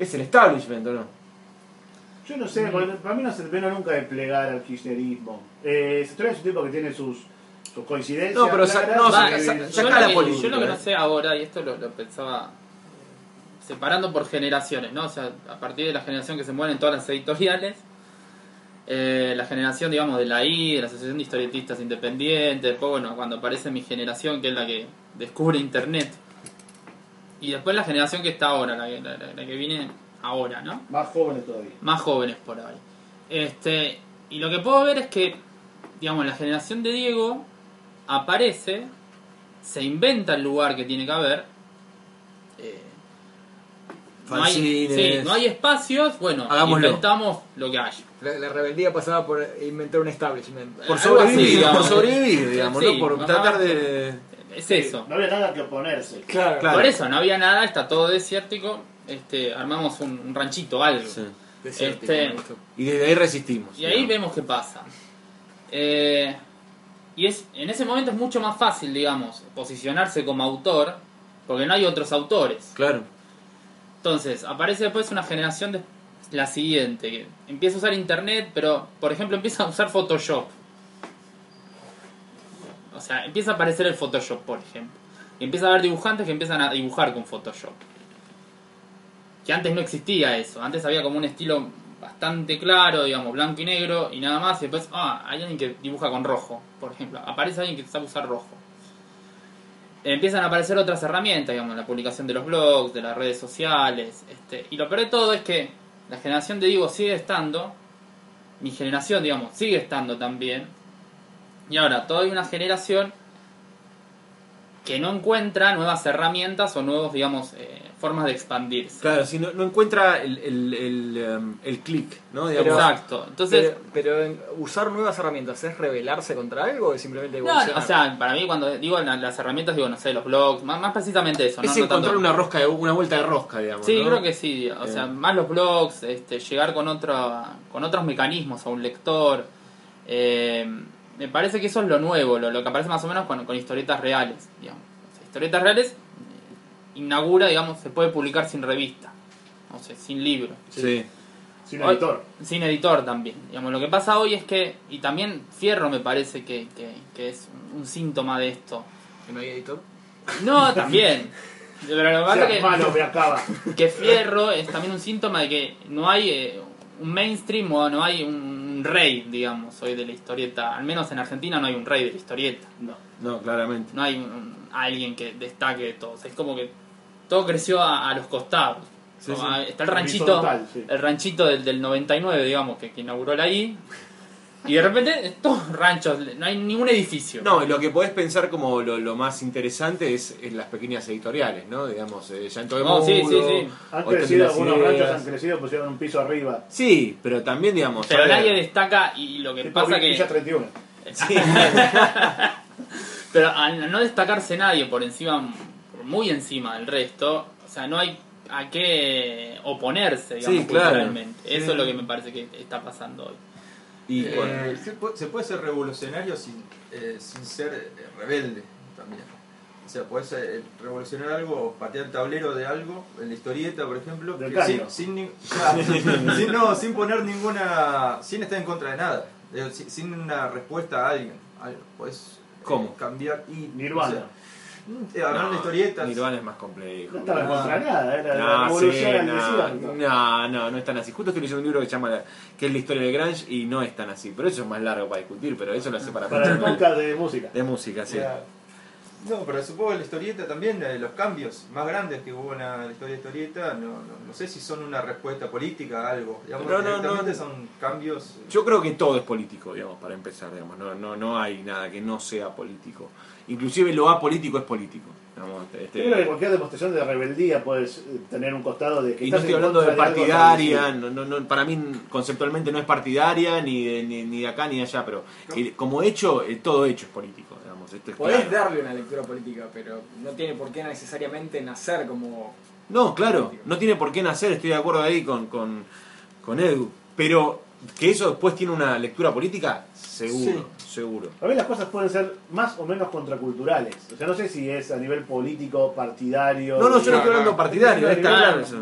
es el establishment, ¿o no? Yo no sé, porque para mí no se terminó nunca de plegar al kirchnerismo. Eh, se es un tipo que tiene sus, sus coincidencias. No, pero sa- claras, no, y sa- que- sa- yo, saca lo la que, política, yo lo que no ¿eh? sé ahora, y esto lo, lo pensaba separando por generaciones, ¿no? O sea, a partir de la generación que se mueve en todas las editoriales, eh, la generación, digamos, de la I, de la Asociación de Historietistas Independientes, después, bueno, cuando aparece mi generación, que es la que descubre Internet, y después la generación que está ahora, la, que- la- la- la que viene ahora, ¿no? Más jóvenes todavía. más jóvenes por ahí. Este, y lo que puedo ver es que, digamos, la generación de Diego aparece, se inventa el lugar que tiene que haber. eh, no, hay, sí, no hay espacios, bueno, Hagámoslo. inventamos lo que hay. La, la rebeldía pasaba por inventar un establishment. Por así, sobrevivir, digamos. por sobrevivir, digamos, Sí, ¿no? Por ajá. tratar de... Es eso. No había nada que oponerse. Claro. Claro. Por eso, no había nada, está todo desértico. Este, armamos un, un ranchito, algo. Sí. Desértico, Este-. Y desde ahí resistimos. Y ahí vemos qué pasa. Eh, y es en ese momento es mucho más fácil, digamos, posicionarse como autor, porque no hay otros autores. Claro. Entonces, aparece después una generación de la siguiente, que empieza a usar internet, pero, por ejemplo, empieza a usar Photoshop. O sea, empieza a aparecer el Photoshop, por ejemplo. Y empieza a haber dibujantes que empiezan a dibujar con Photoshop. Que antes no existía eso. Antes había como un estilo bastante claro, digamos, blanco y negro y nada más. Y después, ah, hay alguien que dibuja con rojo, por ejemplo. Aparece alguien que sabe usar rojo. Empiezan a aparecer otras herramientas, digamos, la publicación de los blogs, de las redes sociales. Este, y lo peor de todo es que la generación de Diego sigue estando, mi generación, digamos, sigue estando también. Y ahora, toda hay una generación que no encuentra nuevas herramientas o nuevos, digamos, eh, formas de expandirse. Claro, si no, no encuentra el, el, el, um, el clic, ¿no? Digamos, Exacto. Entonces, pero, usar nuevas herramientas es rebelarse contra algo o es simplemente no, o sea, para mí cuando digo la- las herramientas, digo, no sé, los blogs, más, más precisamente eso. es ¿no? No encontrar tanto- una rosca, de, una vuelta de rosca, digamos. Sí, ¿no? creo que sí. O sea, Eh. más los blogs, este, llegar con otro, con otros mecanismos a un lector. eh, me parece que eso es lo nuevo, lo, lo que aparece más o menos con, con historietas reales. Digamos. O sea, historietas reales eh, inaugura, digamos, se puede publicar sin revista, o sea, sin libro. Sí. Sin Hoy- editor. Sin editor también. Digamos, lo que pasa hoy es que, y también Fierro me parece que, que, que es un síntoma de esto. ¿Que no hay editor? No, también. Pero lo que O pasa sea, es que- malo me acaba. que Fierro es también un síntoma de que no hay eh, un mainstream o no hay un un rey, digamos, hoy de la historieta. Al menos en Argentina no hay un rey de la historieta. No. No, claramente. No hay un- alguien que destaque de todos. Es como que todo creció a, a los costados. Sí, Como, sí. Está el ranchito, sí. el ranchito del, del 99, digamos, que, que inauguró la I. Y de repente, todos ranchos, no hay ningún edificio. No, y lo que podés pensar como lo, lo más interesante es, es las pequeñas editoriales, ¿no? Digamos, eh, Llanto de No, sí, sí, sí. Han crecido, algunos Ideas. ranchos han crecido, pusieron un piso arriba. Sí, pero también, digamos... Pero nadie destaca y lo que Tipo pasa Villa que... 31. Sí. Pero al no destacarse nadie por encima, por muy encima del resto, o sea, no hay a qué oponerse, digamos, Sí, claro. culturalmente. Eso Sí. es lo que me parece que está pasando hoy. Y Eh, se, puede, se puede ser revolucionario sin, eh, sin ser eh, rebelde también. O sea, puedes eh, revolucionar algo o patear el tablero de algo, en la historieta, por ejemplo, sin, sin, sin- no, sin poner ninguna. sin estar en contra de nada. Sin, sin una respuesta a alguien. Algo, Puedes eh, ¿Cómo? cambiar y. Nirvana. o sea, de historietas. Nirvana es más complejo. No estaba en Ah. contra nada, era la No, sí, no, no, no, no es tan así. Justo estoy leyendo un libro que se llama la- que es la historia de Grange y no es tan así. Pero eso es más largo para discutir, pero eso lo hace para, Para el podcast de música. de música, sí. No, pero supongo que la historieta también, eh, los cambios más grandes que hubo en la historia de historieta, no, no, no sé si son una respuesta política a algo. Digamos, No, no, no. son cambios. eh, Yo creo que todo es político, digamos, para empezar, digamos. No, no, no hay nada que no sea político. Inclusive lo apolítico es político. digamos, este- Yo creo que cualquier demostración de rebeldía puedes eh, tener un costado de que Y no estás estoy hablando de partidaria, no, no, no, para mí conceptualmente no es partidaria ni de, ni, ni de acá ni de allá, pero el- como hecho, el todo hecho es político, digamos, esto es Podés claro. darle una lectura política, pero no tiene por qué necesariamente nacer como... No, claro, no tiene por qué nacer, estoy de acuerdo ahí con, con, con Edu, pero que eso después tiene una lectura política, seguro, seguro. A mí las cosas pueden ser más o menos contraculturales. O sea, no sé si es a nivel político, partidario. No, no, yo no estoy hablando partidario, está Claro. eso.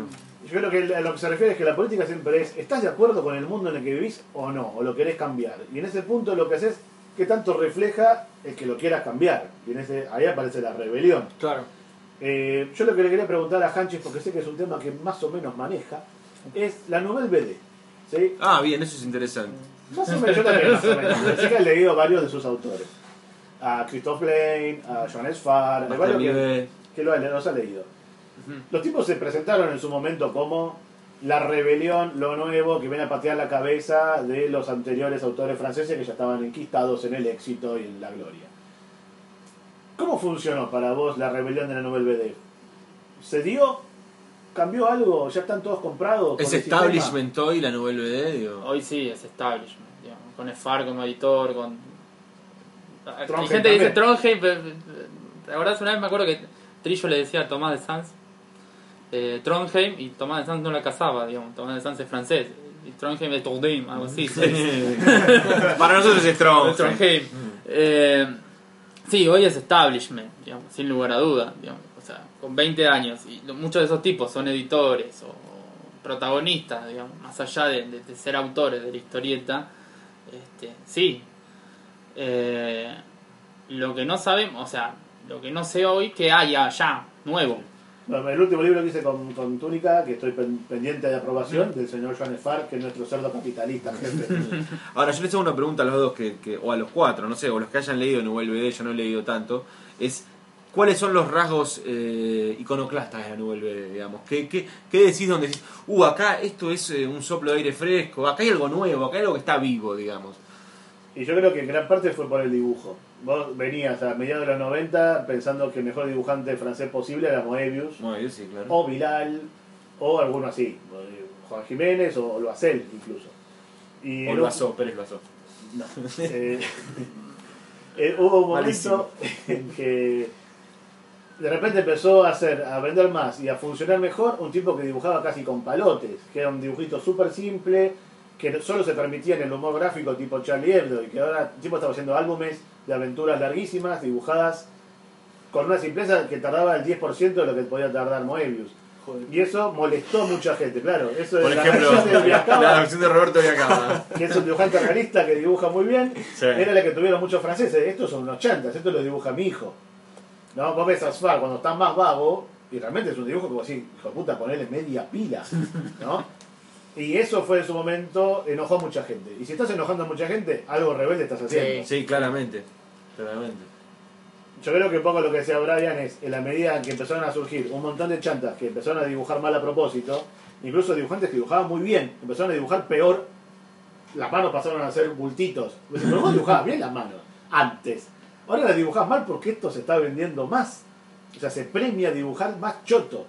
Yo creo que a lo que se refiere es que la política siempre es, ¿estás de acuerdo con el mundo en el que vivís o no? ¿O lo querés cambiar? Y en ese punto lo que haces es que tanto refleja el que lo quieras cambiar. Y en ese, ahí aparece la rebelión. Claro. Eh, yo lo que le quería preguntar a Hanches, porque sé que es un tema que más o menos maneja, es la Nouvelle BD. ¿Sí? Ah, bien, eso es interesante. Más o menos, yo también más o menos. Sé que he leído varios de sus autores. A Christophe Lane, a Johannes Farr, Martin varios que, que lo ha, los ha leído. Los tipos se presentaron en su momento como la rebelión, lo nuevo, que viene a patear la cabeza de los anteriores autores franceses que ya estaban enquistados en el éxito y en la gloria. ¿Cómo funcionó para vos la rebelión de la Nouvelle BD? ¿Se dio? ¿Cambió algo? ¿Ya están todos comprados? ¿Es sistema? establishment hoy la Nouvelle BD? Digo? Hoy sí es establishment, digamos, con Sfar como editor, con... Hay Trondheim gente que dice. Trondheim, pero- la verdad es una vez me acuerdo que Trillo le decía a Tomás de Sanz, eh, Trondheim, y Tomás de Sanz no la casaba, digamos, Tomás de Sanz es francés, y Trondheim es Trondheim, algo así. sí. Para nosotros es strong. Trondheim. Eh, sí, hoy es establishment, digamos, sin lugar a duda, digamos, con 20 años, y muchos de esos tipos son editores o protagonistas, digamos, más allá de, de- de ser autores de la historieta, este, sí. Eh, lo que no sabemos, o sea, lo que no sé hoy que haya ya, nuevo. Bueno, el último libro que hice con, con Túnica, que estoy pen- pendiente de aprobación, del señor Joan Farr, que es nuestro cerdo capitalista, jefe. Ahora, yo les hago una pregunta a los dos, que, que- o a los cuatro, no sé, o los que hayan leído Nouvelle BD, yo no he leído tanto, es cuáles son los rasgos eh, iconoclastas de la Nouvelle BD, digamos. ¿Qué, qué, qué decís donde decís, uh, acá esto es eh, un soplo de aire fresco, acá hay algo nuevo, acá hay algo que está vivo, digamos? Y yo creo que en gran parte fue por el dibujo. Vos venías a mediados de los 90 pensando que el mejor dibujante francés posible era Moebius, sí, claro. o Bilal, o alguno así, eh, Juan Jiménez, o Loacel incluso. Y O el- lo asó, Pérez lo asó. No. Eh, eh, hubo un Malísimo. momento en que de repente empezó a hacer, a vender más y a funcionar mejor un tipo que dibujaba casi con palotes, que era un dibujito súper simple, que solo se permitía en el humor gráfico tipo Charlie Hebdo, y que ahora el tipo estaba haciendo álbumes de aventuras larguísimas, dibujadas con una simpleza que tardaba el 10% de lo que podía tardar Moebius. Y eso molestó a mucha gente, claro. Eso Por es ejemplo, versión de Viacaba la versión de Roberto Viacaba. que es un dibujante realista que dibuja muy bien, Sí. era la que tuvieron muchos franceses. Estos son unos chantas, esto lo dibuja mi hijo. No, vos ves a Asfar cuando está más vago, y realmente es un dibujo que vos decís, hijo de puta, ponele media pila, ¿no? Y eso fue en su momento, enojó a mucha gente. Y si estás enojando a mucha gente, algo rebelde estás haciendo. Sí, claramente. Claramente. Yo creo que un poco lo que decía Brian es, en la medida en que empezaron a surgir un montón de chantas que empezaron a dibujar mal a propósito, incluso dibujantes que dibujaban muy bien, empezaron a dibujar peor, las manos pasaron a ser bultitos. Pero vos dibujabas bien las manos, antes. Ahora las dibujás mal porque esto se está vendiendo más. O sea, se premia dibujar más choto.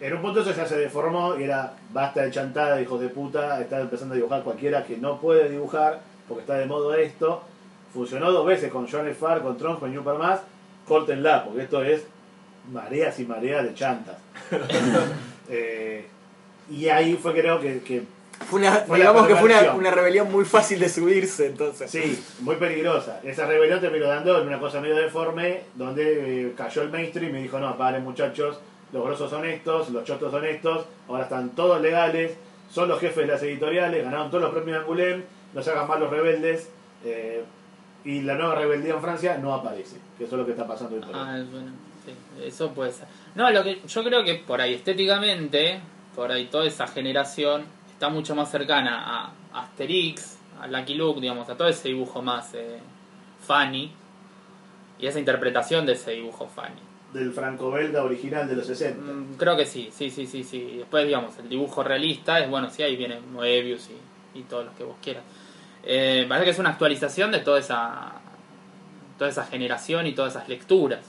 En un punto eso ya se deformó y era basta de chantada, hijos de puta, está empezando a dibujar cualquiera que no puede dibujar porque está de modo esto. Funcionó dos veces con John F. Farr, con Tron, con New más. Córtenla, porque esto es mareas y mareas de chantas. Eh, y ahí fue creo que, que Fue una, Fue digamos que fue una, una rebelión muy fácil de subirse, entonces. Sí, muy peligrosa. Esa rebelión terminó dando en una cosa medio deforme, donde eh, cayó el mainstream y dijo, no, paren muchachos, los grosos son estos, los chotos son estos, ahora están todos legales, son los jefes de las editoriales, ganaron todos los premios de Angoulême, no se hagan mal los rebeldes, eh, y la nueva rebeldía en Francia no aparece, que eso es lo que está pasando hoy por hoy. Ah, bueno, sí, eso puede ser. No, lo que yo creo que por ahí estéticamente, por ahí toda esa generación está mucho más cercana a Asterix, a Lucky Luke, digamos, a todo ese dibujo más eh, funny y esa interpretación de ese dibujo funny. Del franco-belga original de los 60. Mm, Creo que sí, sí, sí, sí, sí. Después, digamos, el dibujo realista es, bueno, sí, ahí viene Moebius y, y todos los que vos quieras. Eh, parece que es una actualización de toda esa, toda esa generación y todas esas lecturas.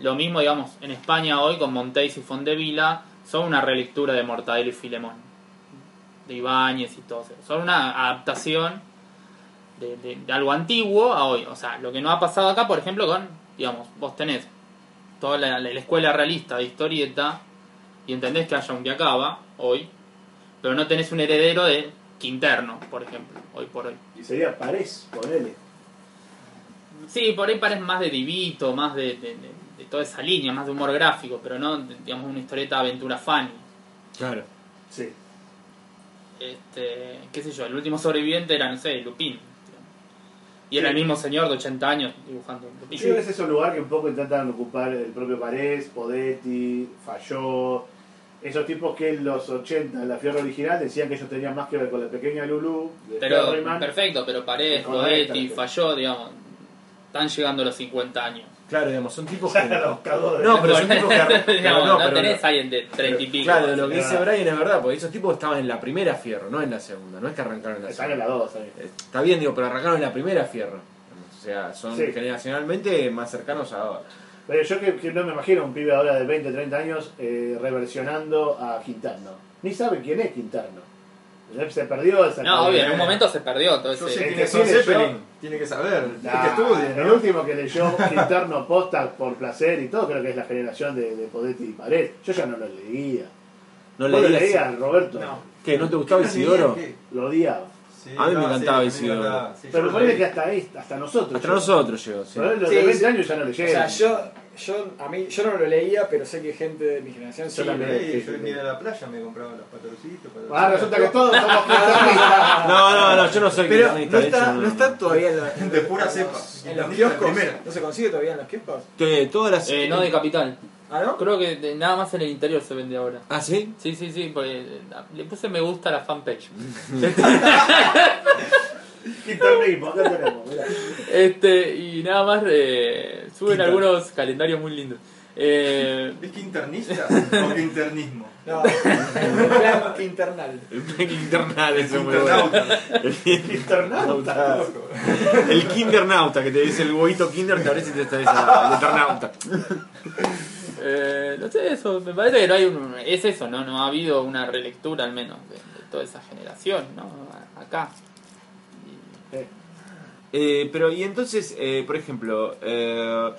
Lo mismo, digamos, en España hoy con Montéis y Fondevila son una relectura de Mortadelo y Filemón, de Ibáñez y todo eso. Son una adaptación de, de- de algo antiguo a hoy. O sea, lo que no ha pasado acá, por ejemplo, con, digamos, vos tenés toda la, la escuela realista de historieta y entendés que haya un Viacaba hoy, pero no tenés un heredero de Quinterno, por ejemplo, hoy por hoy. Y sería Parés, ponele. Sí, por ahí parece más de Divito, más de, de- de- de toda esa línea, más de humor gráfico, pero no, digamos, una historieta aventura funny. Claro. Sí. Este, qué sé yo, el último sobreviviente era, no sé, Lupin. Y era el mismo señor de 80 años dibujando Lupin. Yo creo que es ese lugar que un poco intentan ocupar el propio Parés, Podetti, Falló, esos tipos que en los 80, en la Fierro original, decían que ellos tenían más que ver con la pequeña Lulu, de Pero, Ferryman. perfecto, pero Con Podetti, falló, digamos, están llegando a los 50 años. Claro, digamos, son tipos que. No, pero son tipos que. Digamos, no, no, pero tenés no. alguien de 30 y pico. Claro, lo que dice. Brian es verdad, porque esos tipos estaban en la primera fierro, no en la segunda, no es que arrancaron en la Están en segunda. la 2 ahí. Está bien, digo, pero arrancaron en la primera fierro. O sea, son Sí. generacionalmente más cercanos a ahora. Pero yo que, que no me imagino un pibe ahora de 20, 30 años eh, reversionando a Quinterno. Ni sabe quién es Quinterno. Se perdió esa No, obvio, en un momento se perdió todo Yo ese... sé El sí leyó- Zeppelin. Tiene que saber. Tiene que Nah, estudie, El ¿no? último que leyó Quinterno posta por placer y todo, creo que es la generación de, de Podetti y Pared. Yo ya no lo leía. ¿No ¿Vos lo leías? leías, Roberto? No. ¿Qué? ¿No te gustaba Isidoro? ¿Qué? Lo odiaba. Sí, A mí me no, encantaba sí, Isidoro. me encantaba, sí, Pero leí. que hasta, ahí, hasta nosotros. Hasta yo. nosotros llegó, sí. Pero los Sí, de 20 sí. años ya no O leyeron. sea, yo, yo, a mí, yo no lo leía, pero sé que gente de mi generación sí. Yo lo- sí, yo día de la playa me compraba los patrocitos. Ah, resulta que todos somos quinternistas. No, no, no, yo no soy Pero no está, no está todavía en, la- De pura cepa. en los kioscos. ¿No se consigue todavía en los kioscos? Que todas las... Eh, no de capital. ¿Ah, no? Creo que de- nada más en el interior se vende ahora. ¿Ah, sí? Sí, sí, sí, porque eh, le puse me gusta a la fanpage. Quinternismo, acá tenemos, mirá. Este, y nada más eh, suben Quinta. algunos calendarios muy lindos. Eh, ¿Es quinternista o quinternismo? No, en plan quinternal. El internal, eso es muy bueno. Internauta. Quinternauta. El kindernauta, que te dice el huevito kinder, te parece que te está diciendo el eternauta. eh, no sé, eso, me parece que no hay un... Es eso, ¿no? No ha habido una relectura al menos de, de toda esa generación, ¿no? Acá. Eh, Eh, pero, y entonces, eh, por ejemplo, eh,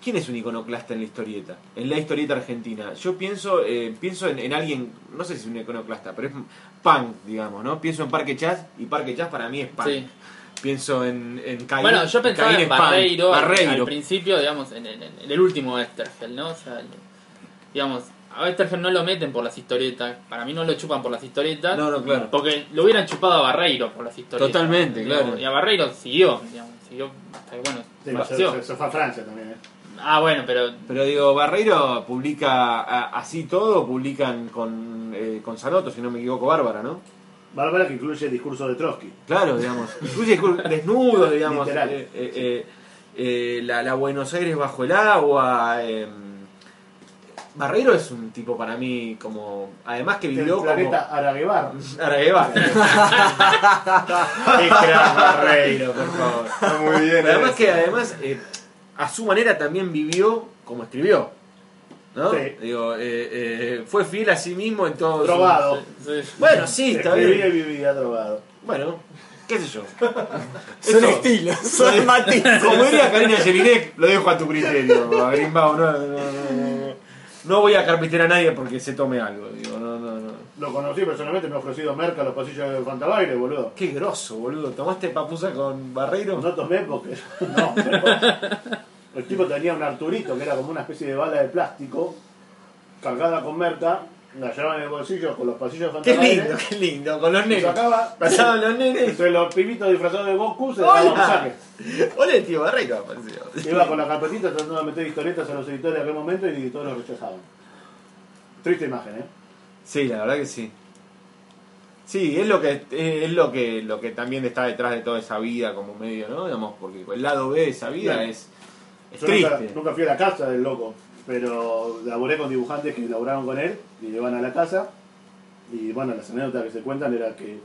¿quién es un iconoclasta en la historieta? En la historieta argentina. Yo pienso eh, pienso en, en alguien, no sé si es un iconoclasta, pero es punk, digamos, ¿no? Pienso en Parque Chas y Parque Chas para mí es punk. Sí. Pienso en, en Caín. Bueno, yo pensaba Caín en. Barreiro, al- principio, digamos, en, el- en el último Estergel, ¿no? O sea, el- digamos, a Estergel no lo meten por las historietas, para mí no lo chupan por las historietas, No, no, claro. porque lo hubieran chupado a Barreiro por las historietas. Totalmente, digamos, claro. Y a Barreiro siguió, digamos, siguió hasta que, bueno, sí, se, se- se fue a Francia también. ¿eh? Ah, bueno, pero Pero digo, Barreiro publica a- así todo, publican con, eh, con Sanoto, si no me equivoco, Bárbara, ¿no? Bárbara que incluye el discurso de Trotsky. Claro, digamos. Incluye desnudos, digamos. Literal. eh, eh, eh, eh, la, la Buenos Aires bajo el agua. eh, Barreiro es un tipo para mí como. Además que El vivió como. planeta Araguebar. Aragueva. Qué crack Barreiro, por favor. Está muy bien. Además eso. que además eh, a su manera también vivió como escribió. ¿No? Sí. Digo, eh, eh, fue fiel a sí mismo en todo. su- Drogado. sí. Bueno, sí, está Escribía y bien. vivía drogado. Bueno, qué sé yo. Son Eso- estilos, son matices. Como diría Karina Jelinek, lo dejo a tu criterio, a Grimbao, no, no, no, no. No voy a carpintear a nadie porque se tome algo, digo, no, no, no. Lo conocí personalmente, me ha ofrecido merca a los pasillos de Fantabaire, boludo. Qué grosso, boludo. ¿Tomaste papusa con Barreiro? No tomé porque. No, pero. El tipo tenía un Arturito que era como una especie de bala de plástico cargada con merca, la llevaba en el bolsillo con los pasillos de Qué lindo, qué lindo, con los nenes. sacaba. Pasaban los nenes. Entre los pibitos disfrazados de Goku se daban un saque. Hola, el tío Barreiro apareció. Iba con la carpetita tratando de meter historietas a los editores de aquel momento y todos los rechazaban. Triste imagen, ¿eh? Sí, la verdad que sí. Sí, es lo que es lo que lo que también está detrás de toda esa vida como medio, ¿no? Digamos, porque el lado B de esa vida es Yo nunca, triste. nunca fui a la casa del loco, pero laboré con dibujantes que laburaron con él y llevan a la casa. Y bueno, las anécdotas que se cuentan era que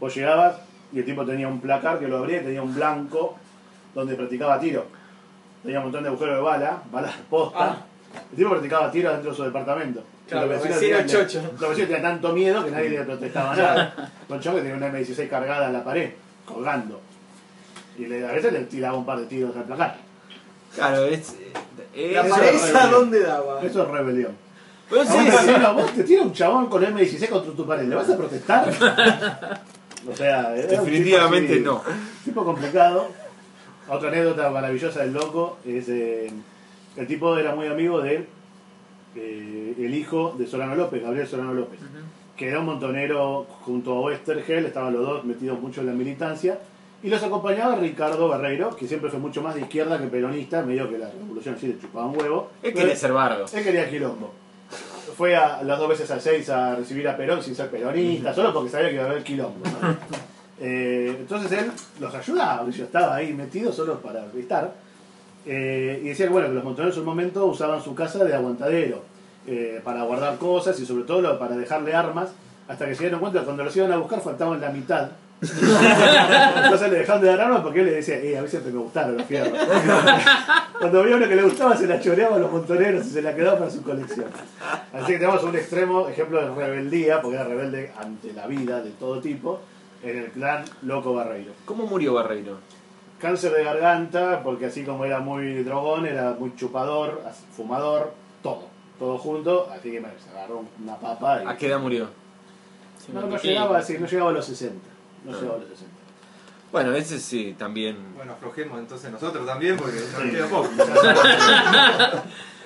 vos llegabas y el tipo tenía un placar que lo abría y tenía un blanco donde practicaba tiro. Tenía un montón de agujeros de bala, balas posta. Ah. El tipo practicaba tiro dentro de su departamento. Claro, Y los vecinos vecino tenían- chocho. Los vecinos tenían tanto miedo que nadie le protestaba nada. Con que tenía una M16 cargada en la pared, colgando. Y le, a veces le tiraba un par de tiros al placar. Claro, es, es ¿La rebelión. dónde daba? Eso es rebelión. Pero sí, sí. vos te tira un chabón con M16 contra tu pared, ¿le vas a protestar? O sea, Definitivamente tipo no. Tipo complicado. Otra anécdota maravillosa del loco es eh, el tipo era muy amigo de eh, el hijo de Solano López, Gabriel Solano López, que era un montonero junto a Westergel, estaban los dos metidos mucho en la militancia. Y los acompañaba Ricardo Barreiro, que siempre fue mucho más de izquierda que peronista, medio que la revolución sí le chupaba un huevo. Él quería ser bardo. él quería quilombo. Fue a, las dos veces al 6 a recibir a Perón sin ser peronista, solo porque sabía que iba a haber quilombo. ¿no? Eh, entonces él los ayudaba, yo estaba ahí metido solo para estar. Eh, y decía que, bueno, que los montoneros en un momento usaban su casa de aguantadero eh, para guardar cosas y sobre todo para dejarle armas, hasta que se dieron cuenta que cuando los iban a buscar faltaban la mitad. Entonces le dejaron de dar armas porque él le decía, eh, a mí siempre me gustaron los fierros. Cuando vio uno que le gustaba, se la choreaba a los montoneros y se la quedaba para su colección. Así que tenemos un extremo ejemplo de rebeldía, porque era rebelde ante la vida de todo tipo, en el clan Loco Barreiro. ¿Cómo murió Barreiro? Cáncer de garganta, porque así como era muy drogón, era muy chupador, fumador, todo. Todo junto, así que se agarró una papa y... ¿A qué edad murió? No, me no llegaba, así, no llegaba a los 60. No a los 60. Bueno, ese sí, también. Bueno, aflojemos entonces nosotros también porque nos queda poco.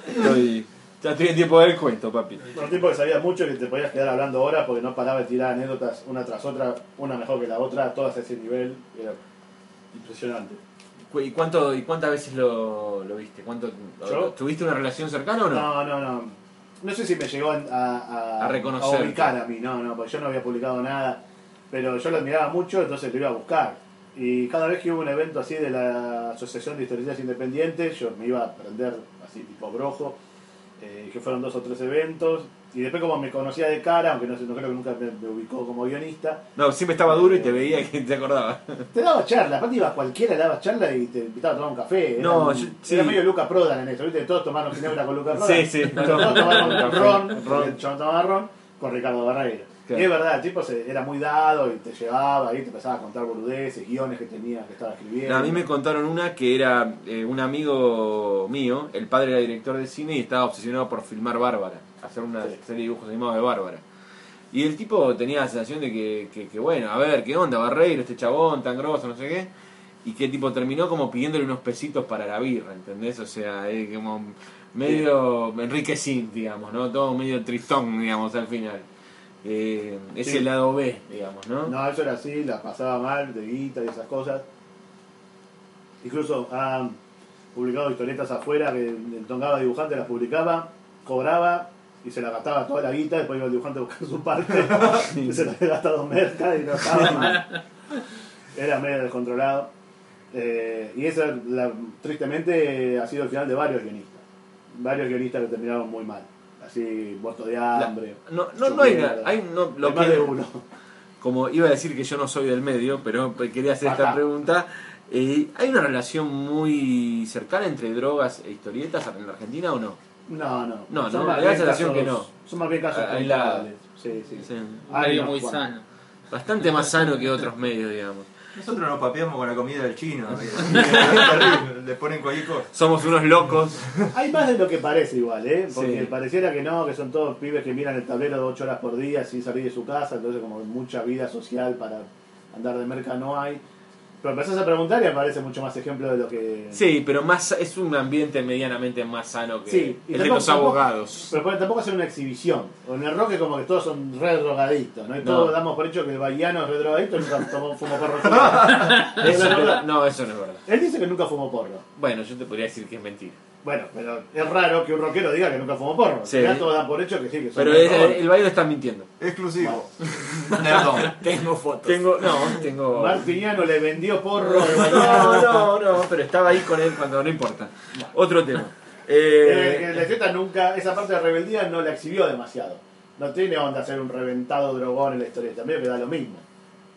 Estoy, ya estoy en tiempo del cuento, papi. Un tipo que sabía mucho que te podías quedar hablando horas porque no paraba de tirar anécdotas una tras otra, una mejor que la otra, todas a ese nivel. Era impresionante. ¿Y, cuánto, ¿Y cuántas veces lo, lo viste? ¿Cuánto, ¿Yo? ¿Tuviste una relación cercana o no? No, no, no. No sé si me llegó a, a, A reconocer. a ubicar a mí, no, no, porque yo no había publicado nada. Pero yo lo admiraba mucho, entonces lo iba a buscar. Y cada vez que hubo un evento así de la Asociación de Historietas Independientes, yo me iba a prender así tipo brojo, eh, que fueron dos o tres eventos. Y después como me conocía de cara, aunque no, no creo que nunca me, me ubicó como guionista, No, siempre estaba duro y te veía que te acordaba. te daba charla. Aparte ibas cualquiera, le dabas charla y te invitaba a tomar un café. Era, No, un- yo- era medio Luca Prodan en eso, ¿viste? Todos tomaron ginebra con Luca Prodan. Sí, sí. Todos tomaron ron, tomaba ron con Ricardo Barreiro. Claro. Y es verdad, el tipo se- era muy dado y te llevaba y te empezaba a contar boludeces, guiones que tenía, que estaba escribiendo. No, a mí me contaron una que era eh, un amigo mío, el padre era director de cine y estaba obsesionado por filmar Bárbara, hacer una Sí. serie de dibujos animados de Bárbara. Y el tipo tenía la sensación de que, que, que, bueno, a ver, ¿qué onda, Barreiro, este chabón tan grosso, no sé qué? Y que tipo terminó como pidiéndole unos pesitos para la birra, ¿entendés? O sea, es como medio Enrique Sin, digamos, ¿no? Todo medio tristón, digamos, al final. Eh, ese Sí. lado B, digamos, ¿no? No, eso era así, la pasaba mal, de guita y esas cosas. Incluso, ah, publicado historietas afuera, que el tongaba dibujante las publicaba, cobraba y se la gastaba toda la guita, después iba el dibujante a buscar su parte, y se la había gastado merca y no estaba mal. Era medio descontrolado. Eh, y eso, la- tristemente, ha sido el final de varios guionistas. Varios guionistas que terminaron muy mal. Así, muertos de hambre. No, no, no hay nada. Hay no, lo Hay más que- de uno. como iba a decir que yo no soy del medio, pero quería hacer esta pregunta. eh, ¿Hay una relación muy cercana entre drogas e historietas en la Argentina o no? No, no. No, Son no, la sensación casos- que no. Son más bien casos Ah, aislados. Sí, sí. Sí. Unos muy sano. Bastante más sano que otros medios, digamos. Nosotros nos papeamos con la comida del chino. Le ponen cualquier cosa. Somos unos locos. Hay más de lo que parece igual, ¿eh? Porque Sí. pareciera que no, que son todos pibes que miran el tablero de 8 horas por día sin salir de su casa, entonces como mucha vida social para andar de merca no hay. Pero empezás a preguntar y aparece mucho más ejemplo de lo que... Sí, pero más es un ambiente medianamente más sano que Sí, el de tampoco- los abogados. Pero puede- tampoco hacer una exhibición. O en el rock es como que todos son re drogadictos, ¿no? Y No. todos damos por hecho que el bahiano es re drogadicto y nunca tomó, fumó porro. Eso Es no, no, eso no es verdad. Él dice que nunca fumó porro. Bueno, yo te podría decir que es mentira. Bueno, pero es raro que un rockero diga que nunca fumó porro. Sí. Ya todos dan por hecho que sí, que son Pero es- drogadictos. el baile está mintiendo. Exclusivo. Nerdón. Tengo fotos. Tengo, no, tengo. Martiniano le vendió porro. No, no, no, pero estaba ahí con él cuando no importa. Otro tema. Eh, que Eh, la Z nunca, esa parte de rebeldía no la exhibió demasiado. No tiene onda ser un reventado drogón en la historieta, medio que da lo mismo.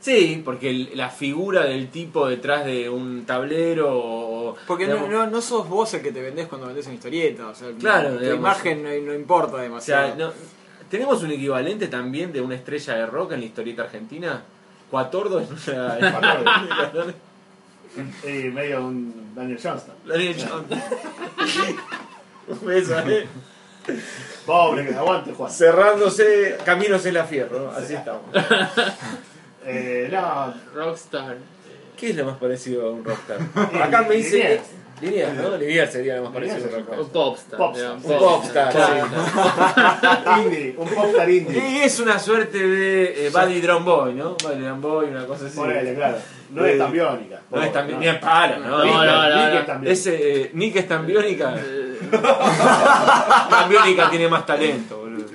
sí, porque el- la figura del tipo detrás de un tablero o. Porque no, digamos, no, no sos vos el que te vendés cuando vendés una historieta. O sea, Claro, tu digamos. imagen no, no importa O demasiado. sea, no- tenemos un equivalente también de una estrella de rock en la historieta argentina. Cuatordo es una. Y medio un Daniel Johnston. Daniel Johnston. Un beso, ¿eh? Pobre, que aguante, Juan. Cerrándose caminos en la fierro, así estamos. Eh, no, Rockstar. ¿Qué es lo más parecido a un rockstar? Acá me dice. Liniers. ¿no? Liniers sería lo más parecido a un rockstar. Popstar. Popstar. digamos. Un popstar, Claro. indie, un popstar indie. Y es una suerte de eh, Buddy Drum Boy, ¿no? Buddy Drum Boy, una cosa así. Ponele, claro. No Eh, es tan biónica. No es tan Pobre, ni en palo, ¿no? No, Nick- no, no, Nick no. es tan biónica. Ese, eh, Nick es tan biónica. Tan biónica tiene más talento, boludo.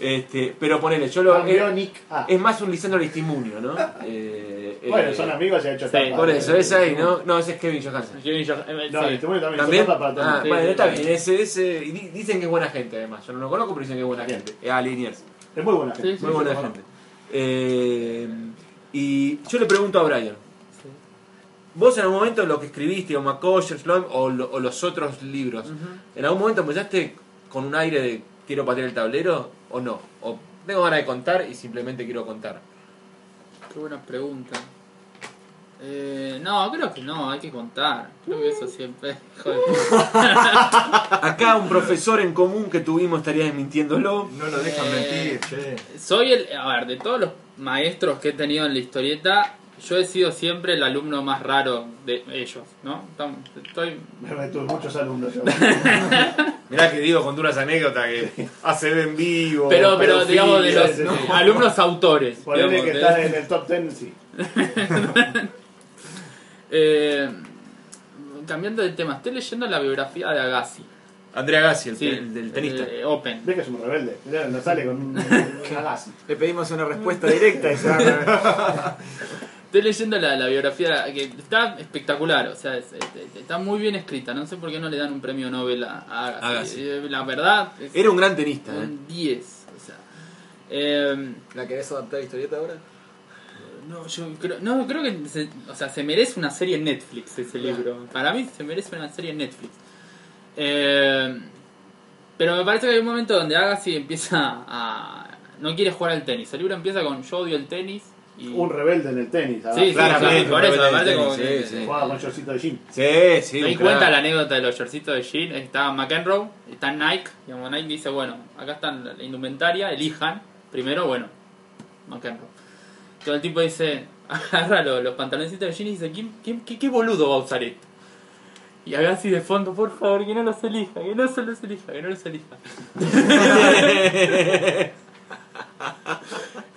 Este, pero ponele, yo lo. Tan eh, bionic. Ah, es más un Lisandro Aristimunio, ¿no? Eh, eh, bueno, son amigos y ha hecho sí, tapa. Por eso, es ahí, ¿no? No, ese es Kevin Johansen. Kevin Jo- eh, No, sí. el testimonio también, ¿También? hizo tapa para todo el Ah, bueno, Sí, está bien. Ese, ese, dicen que es buena gente, además. Yo no lo conozco, pero dicen que es buena Bien. gente. Es a Liniers. Es muy buena gente. Sí, sí, Muy buena sí, gente. Eh, y yo le pregunto a Brian. Vos en algún momento lo que escribiste, o McCoy, Sloan, o, lo- o los otros libros, ¿en algún momento empezaste con un aire de quiero patear el tablero o no? O tengo ganas de contar y simplemente quiero contar. Qué buena pregunta. Eh, no, creo que no, hay que contar. Creo que eso siempre. Joder. Acá un profesor en común que tuvimos estaría desmintiéndolo. No lo dejan Eh, mentir, che. Soy el. A ver, de todos los maestros que he tenido en la historieta, yo he sido siempre el alumno más raro de ellos, ¿no? Estoy. Me tuve muchos alumnos yo. Mirá que digo con duras anécdotas que hace en vivo. Pero, pero digamos, de los alumnos autores. Ponele digamos, que de- está en el top 10, sí. Eh, cambiando de tema, estoy leyendo la biografía de Agassi. Andrea Gassi, el, Sí, el del tenista. eh, Open. Ve que es un rebelde. Mirá, No sale con un gas. Le pedimos una respuesta directa y se va- Estoy leyendo la, la biografía que está espectacular, o sea, es- es- está muy bien escrita. No sé por qué no le dan un premio Nobel a, a Agassi. Agassi. Eh, La verdad, es Era un gran tenista, ¿eh? un 10. O sea, eh, ¿La querés adaptar a historieta ahora? no, yo creo, no, creo que se, o sea, se merece una serie en Netflix ese libro. Para mí se merece una serie en Netflix. Eh, pero me parece que hay un momento donde Agassi empieza a... No quiere jugar al tenis. El libro empieza con yo odio el tenis. Y, Un rebelde en el tenis. Sí, ¿verdad? sí, Claramente, por eso, rebelde como sí, sí. Jugaba con shortcito de jean. Sí, sí. Me di cuenta la anécdota de los shortcitos de Jean. Está McEnroe, está Nike. Digamos, Nike dice, bueno, acá están la indumentaria, elijan. Primero, bueno, McEnroe. Todo el tipo dice, agarra los, los pantaloncitos de Jean y dice, ¿quién, quién- qué, qué boludo va a usar esto? Y haga así de fondo, por favor, que no los elija, que no se los elija, que no los elija.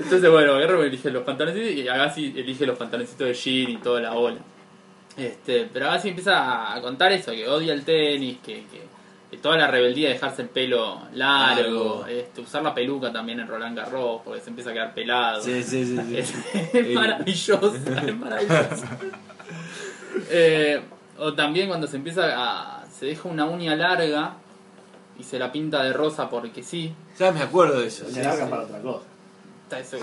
Entonces, bueno, Guerrero elige los pantaloncitos y Agassi elige los pantaloncitos de Jean y toda la ola. Este, pero ahora sí empieza a contar eso, que odia el tenis, que, que, que toda la rebeldía de dejarse el pelo largo, Largo. este, usar la peluca también en Roland Garros, porque se empieza a quedar pelado. Sí, sí, sí. sí. Es, es maravilloso, es maravilloso. Eh, o también cuando se empieza a. se deja una uña larga y se la pinta de rosa porque sí. Ya me acuerdo de eso. Se sí, larga sí. para otra cosa. Está eso.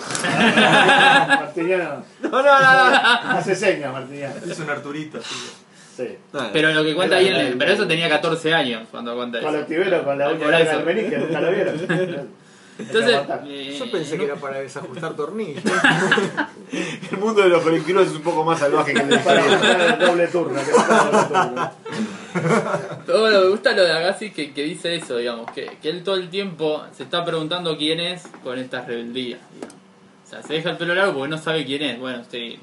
Martiniano No, no, no, no. hace señas, Martiniano. Es un Arturito, sí. Sí. Nada. Pero lo que cuenta ahí, en el- pero eso tenía 14 años cuando cuenta Con eso. los tiberos, con la uña Por larga eso. menisque, nunca lo vieron. Entonces, eh, Yo pensé no- que era para desajustar tornillos. El mundo de los colectivos es un poco más salvaje que el de Para historia. buscar el doble turno. que buscar el doble turno. Lo que me gusta lo de Agassi que, que dice eso, digamos, que, que él todo el tiempo se está preguntando quién es con estas rebeldías, digamos. O sea, se deja el pelo largo porque no sabe quién es. Bueno, sí,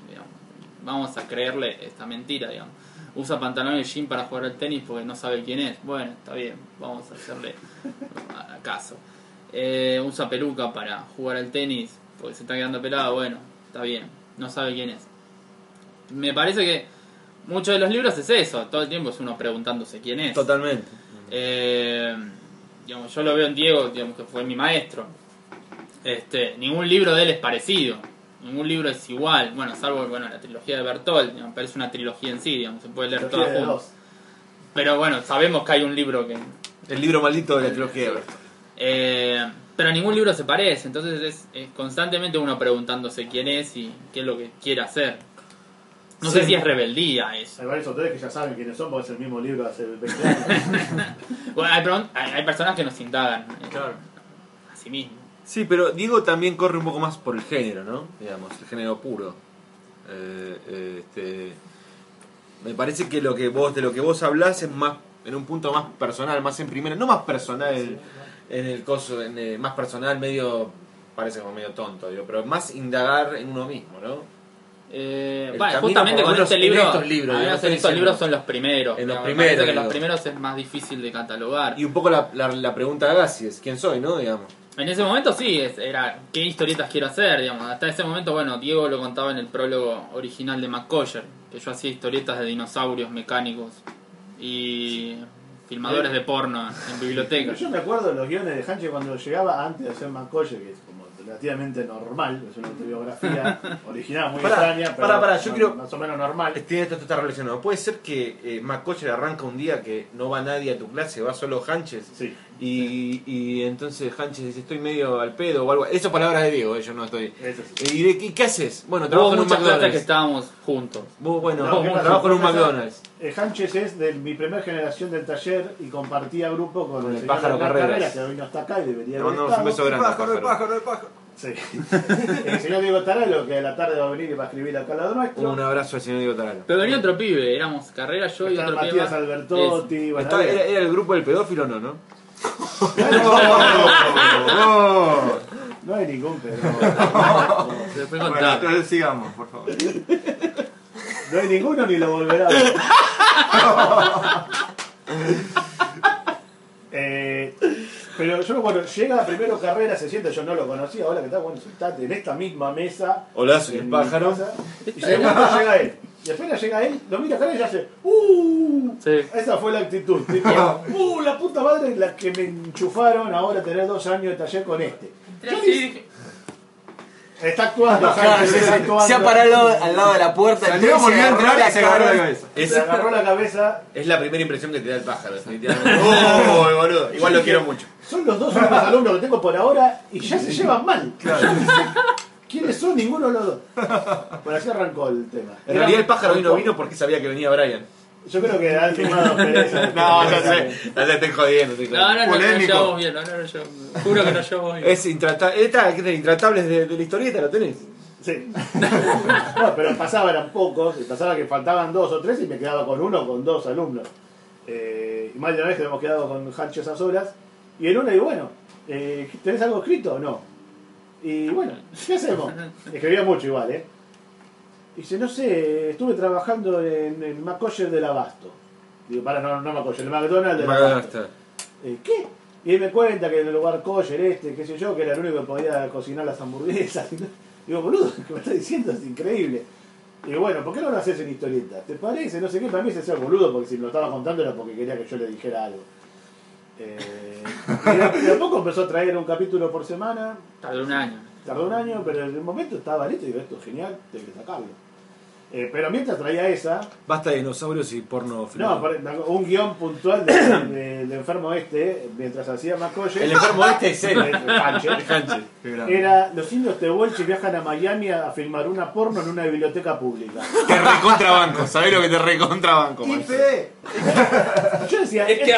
vamos a creerle esta mentira, digamos. Usa pantalones de jean para jugar al tenis porque no sabe quién es. Bueno, está bien, vamos a hacerle caso. Eh, usa peluca para jugar al tenis porque se está quedando pelado. Bueno, está bien, no sabe quién es. Me parece que muchos de los libros es eso, todo el tiempo es uno preguntándose quién es. Totalmente. Eh, digamos, yo lo veo en Diego, digamos que fue mi maestro. Este, ningún libro de él es parecido, ningún libro es igual, bueno, salvo bueno, la trilogía de Bertolt, digamos, pero es una trilogía en sí, digamos, se puede leer toda Trilogía de junta. dos. Pero bueno, sabemos que hay un libro que... El libro maldito de la trilogía de Bertolt. eh, pero ningún libro se parece, entonces es, es constantemente uno preguntándose quién es y qué es lo que quiere hacer. No sé si es rebeldía eso. Hay varios autores que ya saben quiénes son porque es el mismo libro hace 20 años. Bueno, hay, hay- hay personas que nos indagan eh, Claro. a sí mismos. Sí, pero Diego también corre un poco más por el género, ¿no? Digamos, el género puro. Eh, eh, este, me parece que lo que vos de lo que vos hablás es más en un punto más personal, más en primera, no más personal en, en el coso, en, más personal, medio parece como medio tonto, digo, pero más indagar en uno mismo, ¿no? Eh, bueno, justamente con este libro, estos libros, no estos libros diciendo- son los primeros. En los primeros, que los primeros es más difícil de catalogar. Y un poco la, la, la pregunta de Agassi es quién soy, ¿no? Digamos. En ese momento sí, es- era qué historietas quiero hacer, digamos. Hasta ese momento, bueno, Diego lo contaba en el prólogo original de McCoyer, que yo hacía historietas de dinosaurios mecánicos y filmadores de porno en bibliotecas. Yo me acuerdo de los guiones de Hanche cuando llegaba antes de hacer Macoye, que relativamente normal, es una autobiografía original muy extraña, pero pará, pará, yo quiero- más o menos normal. Tiene esto está relacionado. Puede ser que eh, McCocher arranca un día que no va nadie a tu clase, va solo Hanches. Sí. Y, y entonces Hanches dice, estoy medio al pedo o algo. Eso es palabras de Diego, eh, yo no estoy. Sí. ¿Y de qué, qué haces? Bueno, trabajo en un muchas clases que McDonald's. estábamos juntos. Vos, bueno, No, trabajo en un McDonald's. Eh, Hanches es de mi primera generación del taller y compartía grupo con, Con el señor pájaro Carreras. que vino hasta acá y debería haber mandamos un beso estado. grande. pájaro, el pájaro. pájaro, el pájaro. Sí. El señor Diego Taralo, que a la tarde va a venir y va a escribir acá al lado nuestro. Un abrazo al señor Diego Taralo. Pero venía otro pibe, éramos Carrera, yo y Está otro pibe. Matías más. Albertotti. bueno, Está- había- era, era el grupo del pedófilo o no, no? No hay ningún pero Bueno, entonces sigamos, por favor. No hay ninguno ni lo volverá a ver. Eh, pero yo cuando llega primero carrera se siente, yo no lo conocía, hola, ¿qué tal? Bueno, sentate en esta misma mesa. Hola, soy en el mi pájaro. casa, Y segundo llega él. Y apenas llega él, lo mira Carrera y hace ¡Uh! Sí. Esa fue la actitud. tipo, ¡Uh! La puta madre, la que me enchufaron ahora tener dos años de taller con este. Yo dije, Está actuando, Sánchez, está actuando. Se ha parado al lado de la puerta. Salió, entonces volvió a agarró entrar y se agarró la cabeza. Es, Se agarró la cabeza. es la primera impresión que te da el pájaro, definitivamente. ¡Oh, boludo! Igual lo quiero mucho. Son los dos únicos alumnos que tengo por ahora y ya se llevan mal. ¿Quiénes son? Ninguno de los dos. Bueno, así arrancó el tema. En realidad el pájaro hoy no vino porque sabía que venía Brian. Yo creo que han firmado pereza. No, no sé. No te estoy jodiendo. estoy No, no, no, no, no llevamos bien, no, no, no, yo juro que no llevamos bien. Es intratable. Esta, que es de Intratables de, de la historieta, ¿lo tenés? Sí. No, pero pasaba, eran pocos, y pasaba que faltaban dos o tres y me quedaba con uno o con dos alumnos. Eh, y más de una vez que hemos quedado con Hancho esas horas. Y en una digo, bueno, eh, ¿tenés algo escrito o no? Y bueno, ¿qué hacemos? Escribía mucho igual, ¿eh? Y dice, no sé, estuve trabajando en el McCoyer del Abasto. Digo, para, no, no McCoyer, el McDonald's del Abasto. Eh, ¿Qué? Y él me cuenta que en el lugar kosher este, qué sé yo, que era el único que podía cocinar las hamburguesas. Digo, boludo, ¿qué me estás diciendo? Es increíble. Y bueno, ¿por qué no lo haces en historieta? ¿Te parece? No sé qué, para mí se hacía boludo porque si me lo estaba contando era porque quería que yo le dijera algo. Eh, y de, de a poco empezó a traer un capítulo por semana, Tardó un año. tardó un año, pero en el momento estaba listo y digo, esto es genial, tengo que sacarlo. Eh, pero mientras traía esa, Basta de dinosaurios y porno no, filmado. un guion puntual de- de- del enfermo este, mientras hacía Macoye, El enfermo este es él. era los indios tehuelche viajan a Miami a filmar una porno en una biblioteca pública. Te recontrabanco, ¿sabés lo que te recontrabanco. Yo decía, Es que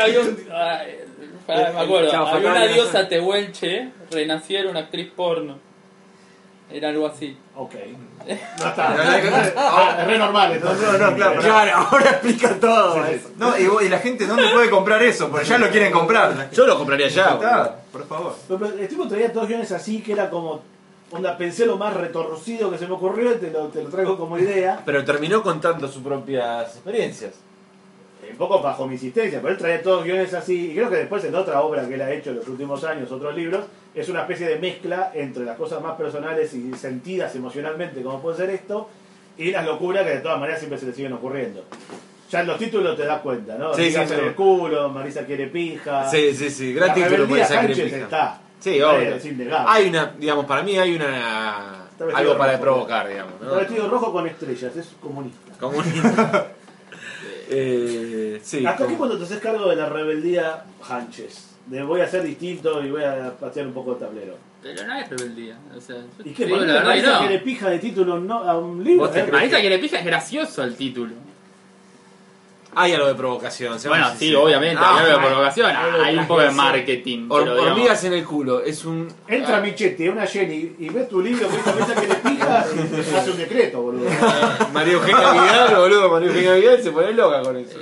"Esto- había un. ah, pará, me acuerdo. Chao, había una no diosa tehuelche, renació era una actriz porno. Era algo así. Ok. No está. Ah, es re normal. entonces. No, no, claro. Claro, ahora explica todo. eso. No, y, vos- y la gente dónde puede comprar eso, porque ya lo quieren comprar. Yo lo compraría ya. boludo. Está, por favor. Pero, pero el tipo traía todos guiones así que era como. Onda, pensé lo más retorcido que se me ocurrió y te lo, te lo traigo como idea. Pero terminó contando sus propias experiencias. Un poco bajo mi insistencia, pero él traía todos guiones así. Y creo que después en otra obra que él ha hecho en los últimos años, otros libros, es una especie de mezcla entre las cosas más personales y sentidas emocionalmente, como puede ser esto, y las locuras que de todas maneras siempre se le siguen ocurriendo. Ya en los títulos te das cuenta, ¿no? Sí, sí, Dígase sí. el culo, Marisa quiere pija. Sí, sí, sí. Gran La título Sánchez crepija. está. Sí, Está obvio. Es innegable. Hay una, digamos, para mí hay una. Está Algo para rojo. provocar, digamos. Está ¿no? vestido rojo con estrellas, es comunista. Comunista. eh, sí. Hasta como- cuando te haces cargo de la rebeldía Hanches. De voy a ser distinto y voy a patear un poco el tablero. Pero no es rebeldía. O sea, yo ¿Y qué? digo ¿Por la qué verdad que no. quiere pija de título no- a un libro? ¿Vos te ¿Eh? Marisa quiere pija es gracioso el título. Hay algo de provocación. Bueno, sí, obviamente, Ah, hay algo de provocación. Hay un poco de marketing. Pero digamos- hormigas en el culo. Es un. Entra Michetti, una Jenny, y ves tu libro que esta mesa quiere pija y hace un decreto, boludo. María Eugenia Vidal, boludo. María Eugenia Vidal se pone loca con eso.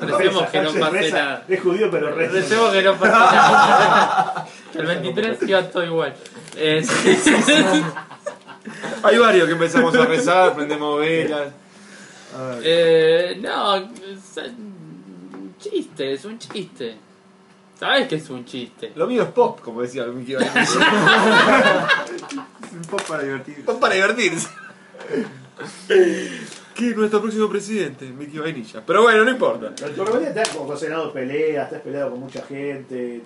Recemos que no pase reza, nada. Es judío, pero reza. Recemos que no pase nada. El 23 queda todo igual. Eh, sí, sí, sí. Hay varios que empezamos a rezar, prendemos velas. Eh, no, es un chiste, es un chiste. ¿Sabes que es un chiste? Lo mío es pop, como decía Mickey Vainilla. Un poco para divertirse. pop para divertirse. ¿Quién es nuestro próximo presidente? Mickey Vainilla. Pero bueno, no importa. Pero tu rebeldía está como Senado pelea, estás peleado con mucha gente.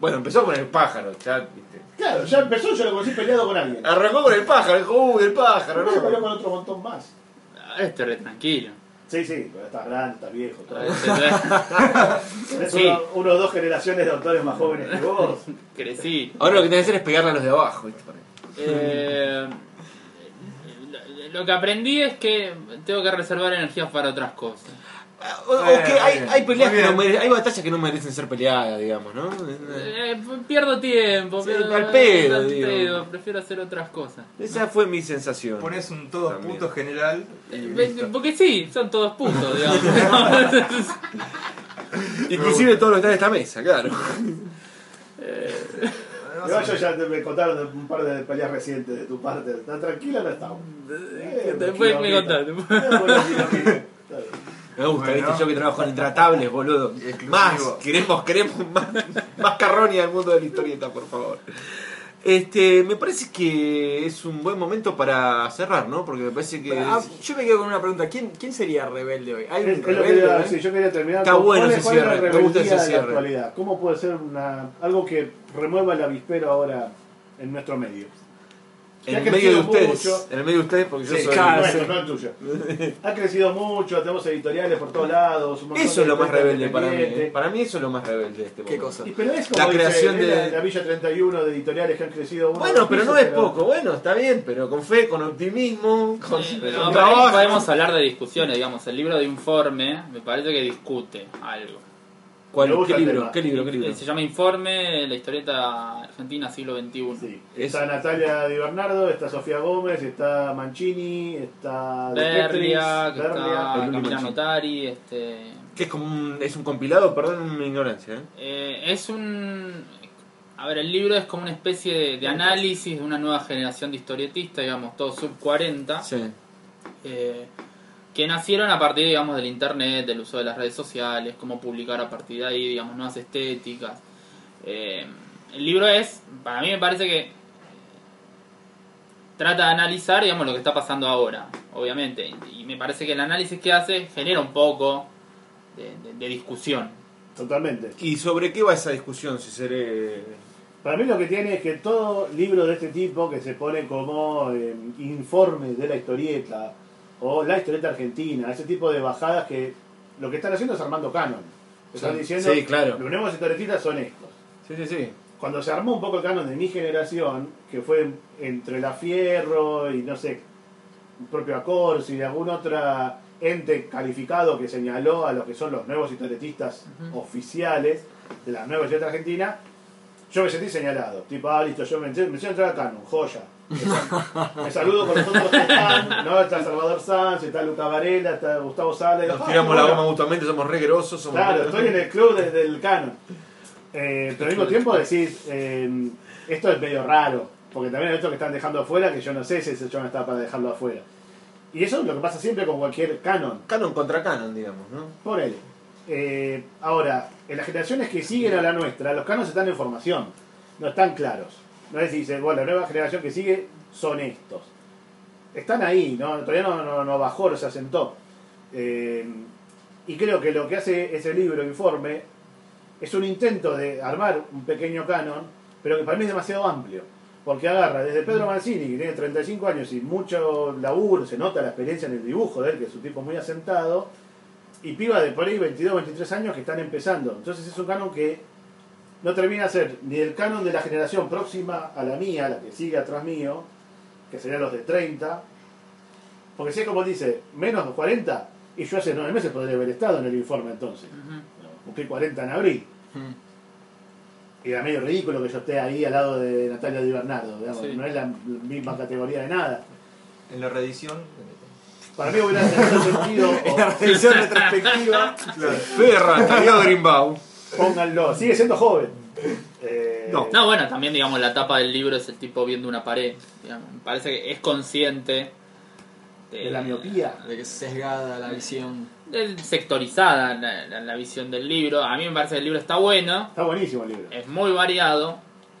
Bueno, empezó con el pájaro, ya, viste. Claro, ya empezó, yo lo conocí peleado con alguien. Arrancó con el pájaro, dijo, uy, el pájaro, Pero se peleó ¿no? con otro montón más. Ah, Este re tranquilo. Sí, sí, pero estás grande, estás viejo. todo. Tenés Sí. uno, uno o dos generaciones de autores más jóvenes que vos. Crecí. Ahora lo que tenés que hacer es pegarle a los de abajo, viste. Eh, lo que aprendí es que tengo que reservar energías para otras cosas. O, o Eh, que hay, peleas que no merecen, hay batallas que no merecen ser peleadas, digamos, ¿no? Eh, pierdo tiempo, Sí, pierdo, al pedo, digo. pedo, prefiero hacer otras cosas. Esa fue mi sensación. Pones un todo También. punto general y Eh. Porque sí, son todos puntos, digamos. Inclusive todo lo que está en esta mesa, claro. Igual yo ya te- me contaron de un par de peleas recientes de tu parte. ¿Tan tranquila no estamos? Eh, Después me contaste. Me gusta, Bueno. viste, yo que trabajo en intratables, boludo. Exclusivo. Más, queremos, queremos más, más carroña del mundo de la historieta, por favor. Este, me parece que es un buen momento para cerrar, ¿no? Porque me parece que... Ah, yo me quedo con una pregunta. ¿Quién, quién sería rebelde hoy? ¿Hay Es- un es rebelde? decir, yo quería terminar Está con bueno ese es- es cierre, me gusta ese cierre. actualidad. ¿Cómo puede ser una, algo que remueva el avispero ahora en nuestro medio? En el medio de ustedes, mucho. en el medio de ustedes, porque yo Sí, soy... claro. nuestro, sí. no el tuyo. Ha crecido mucho, tenemos editoriales por todos lados. Eso es lo más rebelde para mí. ¿eh? Para mí eso es lo más rebelde de este ¿Qué momento. cosa? Y pero es como La dice, creación es de- la, la Villa 31 de editoriales que han crecido. Bueno, pero no pisos, es poco. Bueno, está bien, pero con fe, con optimismo, con, Sí, con pero trabajo. podemos hablar de discusiones, digamos. El libro de informe me parece que discute algo. ¿Cuál- ¿Qué libro? ¿Qué libro? ¿Qué libro? Se llama Informe, la historieta argentina siglo XXI. Sí. Es- Está Natalia Di Bernardo, está Sofía Gómez, está Mancini, está Petris, Berlia. está el Camila. Notari, este... Que es como un, es un compilado, perdón mi ignorancia. ¿eh? Eh, es un... A ver, el libro es como una especie de, de análisis de una nueva generación de historietistas, digamos, todos sub 40, Sí. eh, que nacieron a partir, digamos, del internet, del uso de las redes sociales, cómo publicar a partir de ahí, digamos, nuevas estéticas. Eh, el libro es, para mí me parece que trata de analizar, digamos, lo que está pasando ahora, obviamente. Y me parece que el análisis que hace genera un poco de, de- de discusión. Totalmente. ¿Y sobre qué va esa discusión? Si seré. Para mí lo que tiene es que todo libro de este tipo que se pone como eh, informe de la historieta o la historieta argentina, ese tipo de bajadas que lo que están haciendo es armando canon. Están Sí, diciendo, sí, claro. los nuevos historietistas son estos. Sí, sí, sí. Cuando se armó un poco el canon de mi generación, que fue entre la Fierro y no sé, el propio Acors y de algún otro ente calificado que señaló a los que son los nuevos historietistas oficiales de la nueva historieta argentina, yo me sentí señalado. Tipo, ah, listo, yo me, me entrar al canon, joya. Me saludo con los otros que están, ¿no? Está Salvador Sanz, está Luca Varela, está Gustavo Sala. Nos tiramos la goma mutuamente, somos re grosos, somos Claro, estoy en el club desde el canon. Eh, pero al mismo tiempo decís, eh, esto es medio raro, porque también hay otros que están dejando afuera que yo no sé si ese no está para dejarlo afuera. Y eso es lo que pasa siempre con cualquier canon, Canon contra canon, digamos, ¿no? por él. Eh, ahora, en las generaciones que siguen a la nuestra, los canons están en formación, no están claros. No es decir, bueno, la nueva generación que sigue son estos. Están ahí, ¿no? todavía no, no, no bajó, no se asentó. Eh, y creo que lo que hace ese libro, informe, es un intento de armar un pequeño canon, pero que para mí es demasiado amplio. Porque agarra desde Pedro Mancini, que tiene 35 años y mucho laburo, se nota la experiencia en el dibujo de él, que es un tipo muy asentado, y piba de por ahí 22, 23 años que están empezando. Entonces es un canon que no termina de ser ni el canon de la generación próxima a la mía, la que sigue atrás mío, que serían los de 30, porque si es como dice, menos de 40, y yo hace 9 meses podría haber estado en el informe entonces. Cumplí 40 en abril. Y era medio ridículo que yo esté ahí al lado de Natalia Di Bernardo, digamos, Sí. no es la misma categoría de nada. En la reedición. Para mí hubiera tenido sentido, En la revisión retrospectiva. Perra, Greenbaum. Pónganlo, sigue siendo joven. Eh, No. No, bueno, también, digamos, la tapa del libro es el tipo viendo una pared. digamos. Me parece que es consciente de la miopía. De que es sesgada la visión. sectorizada la, la- la visión del libro. A mí me parece que el libro está bueno, Está buenísimo el libro. es muy variado.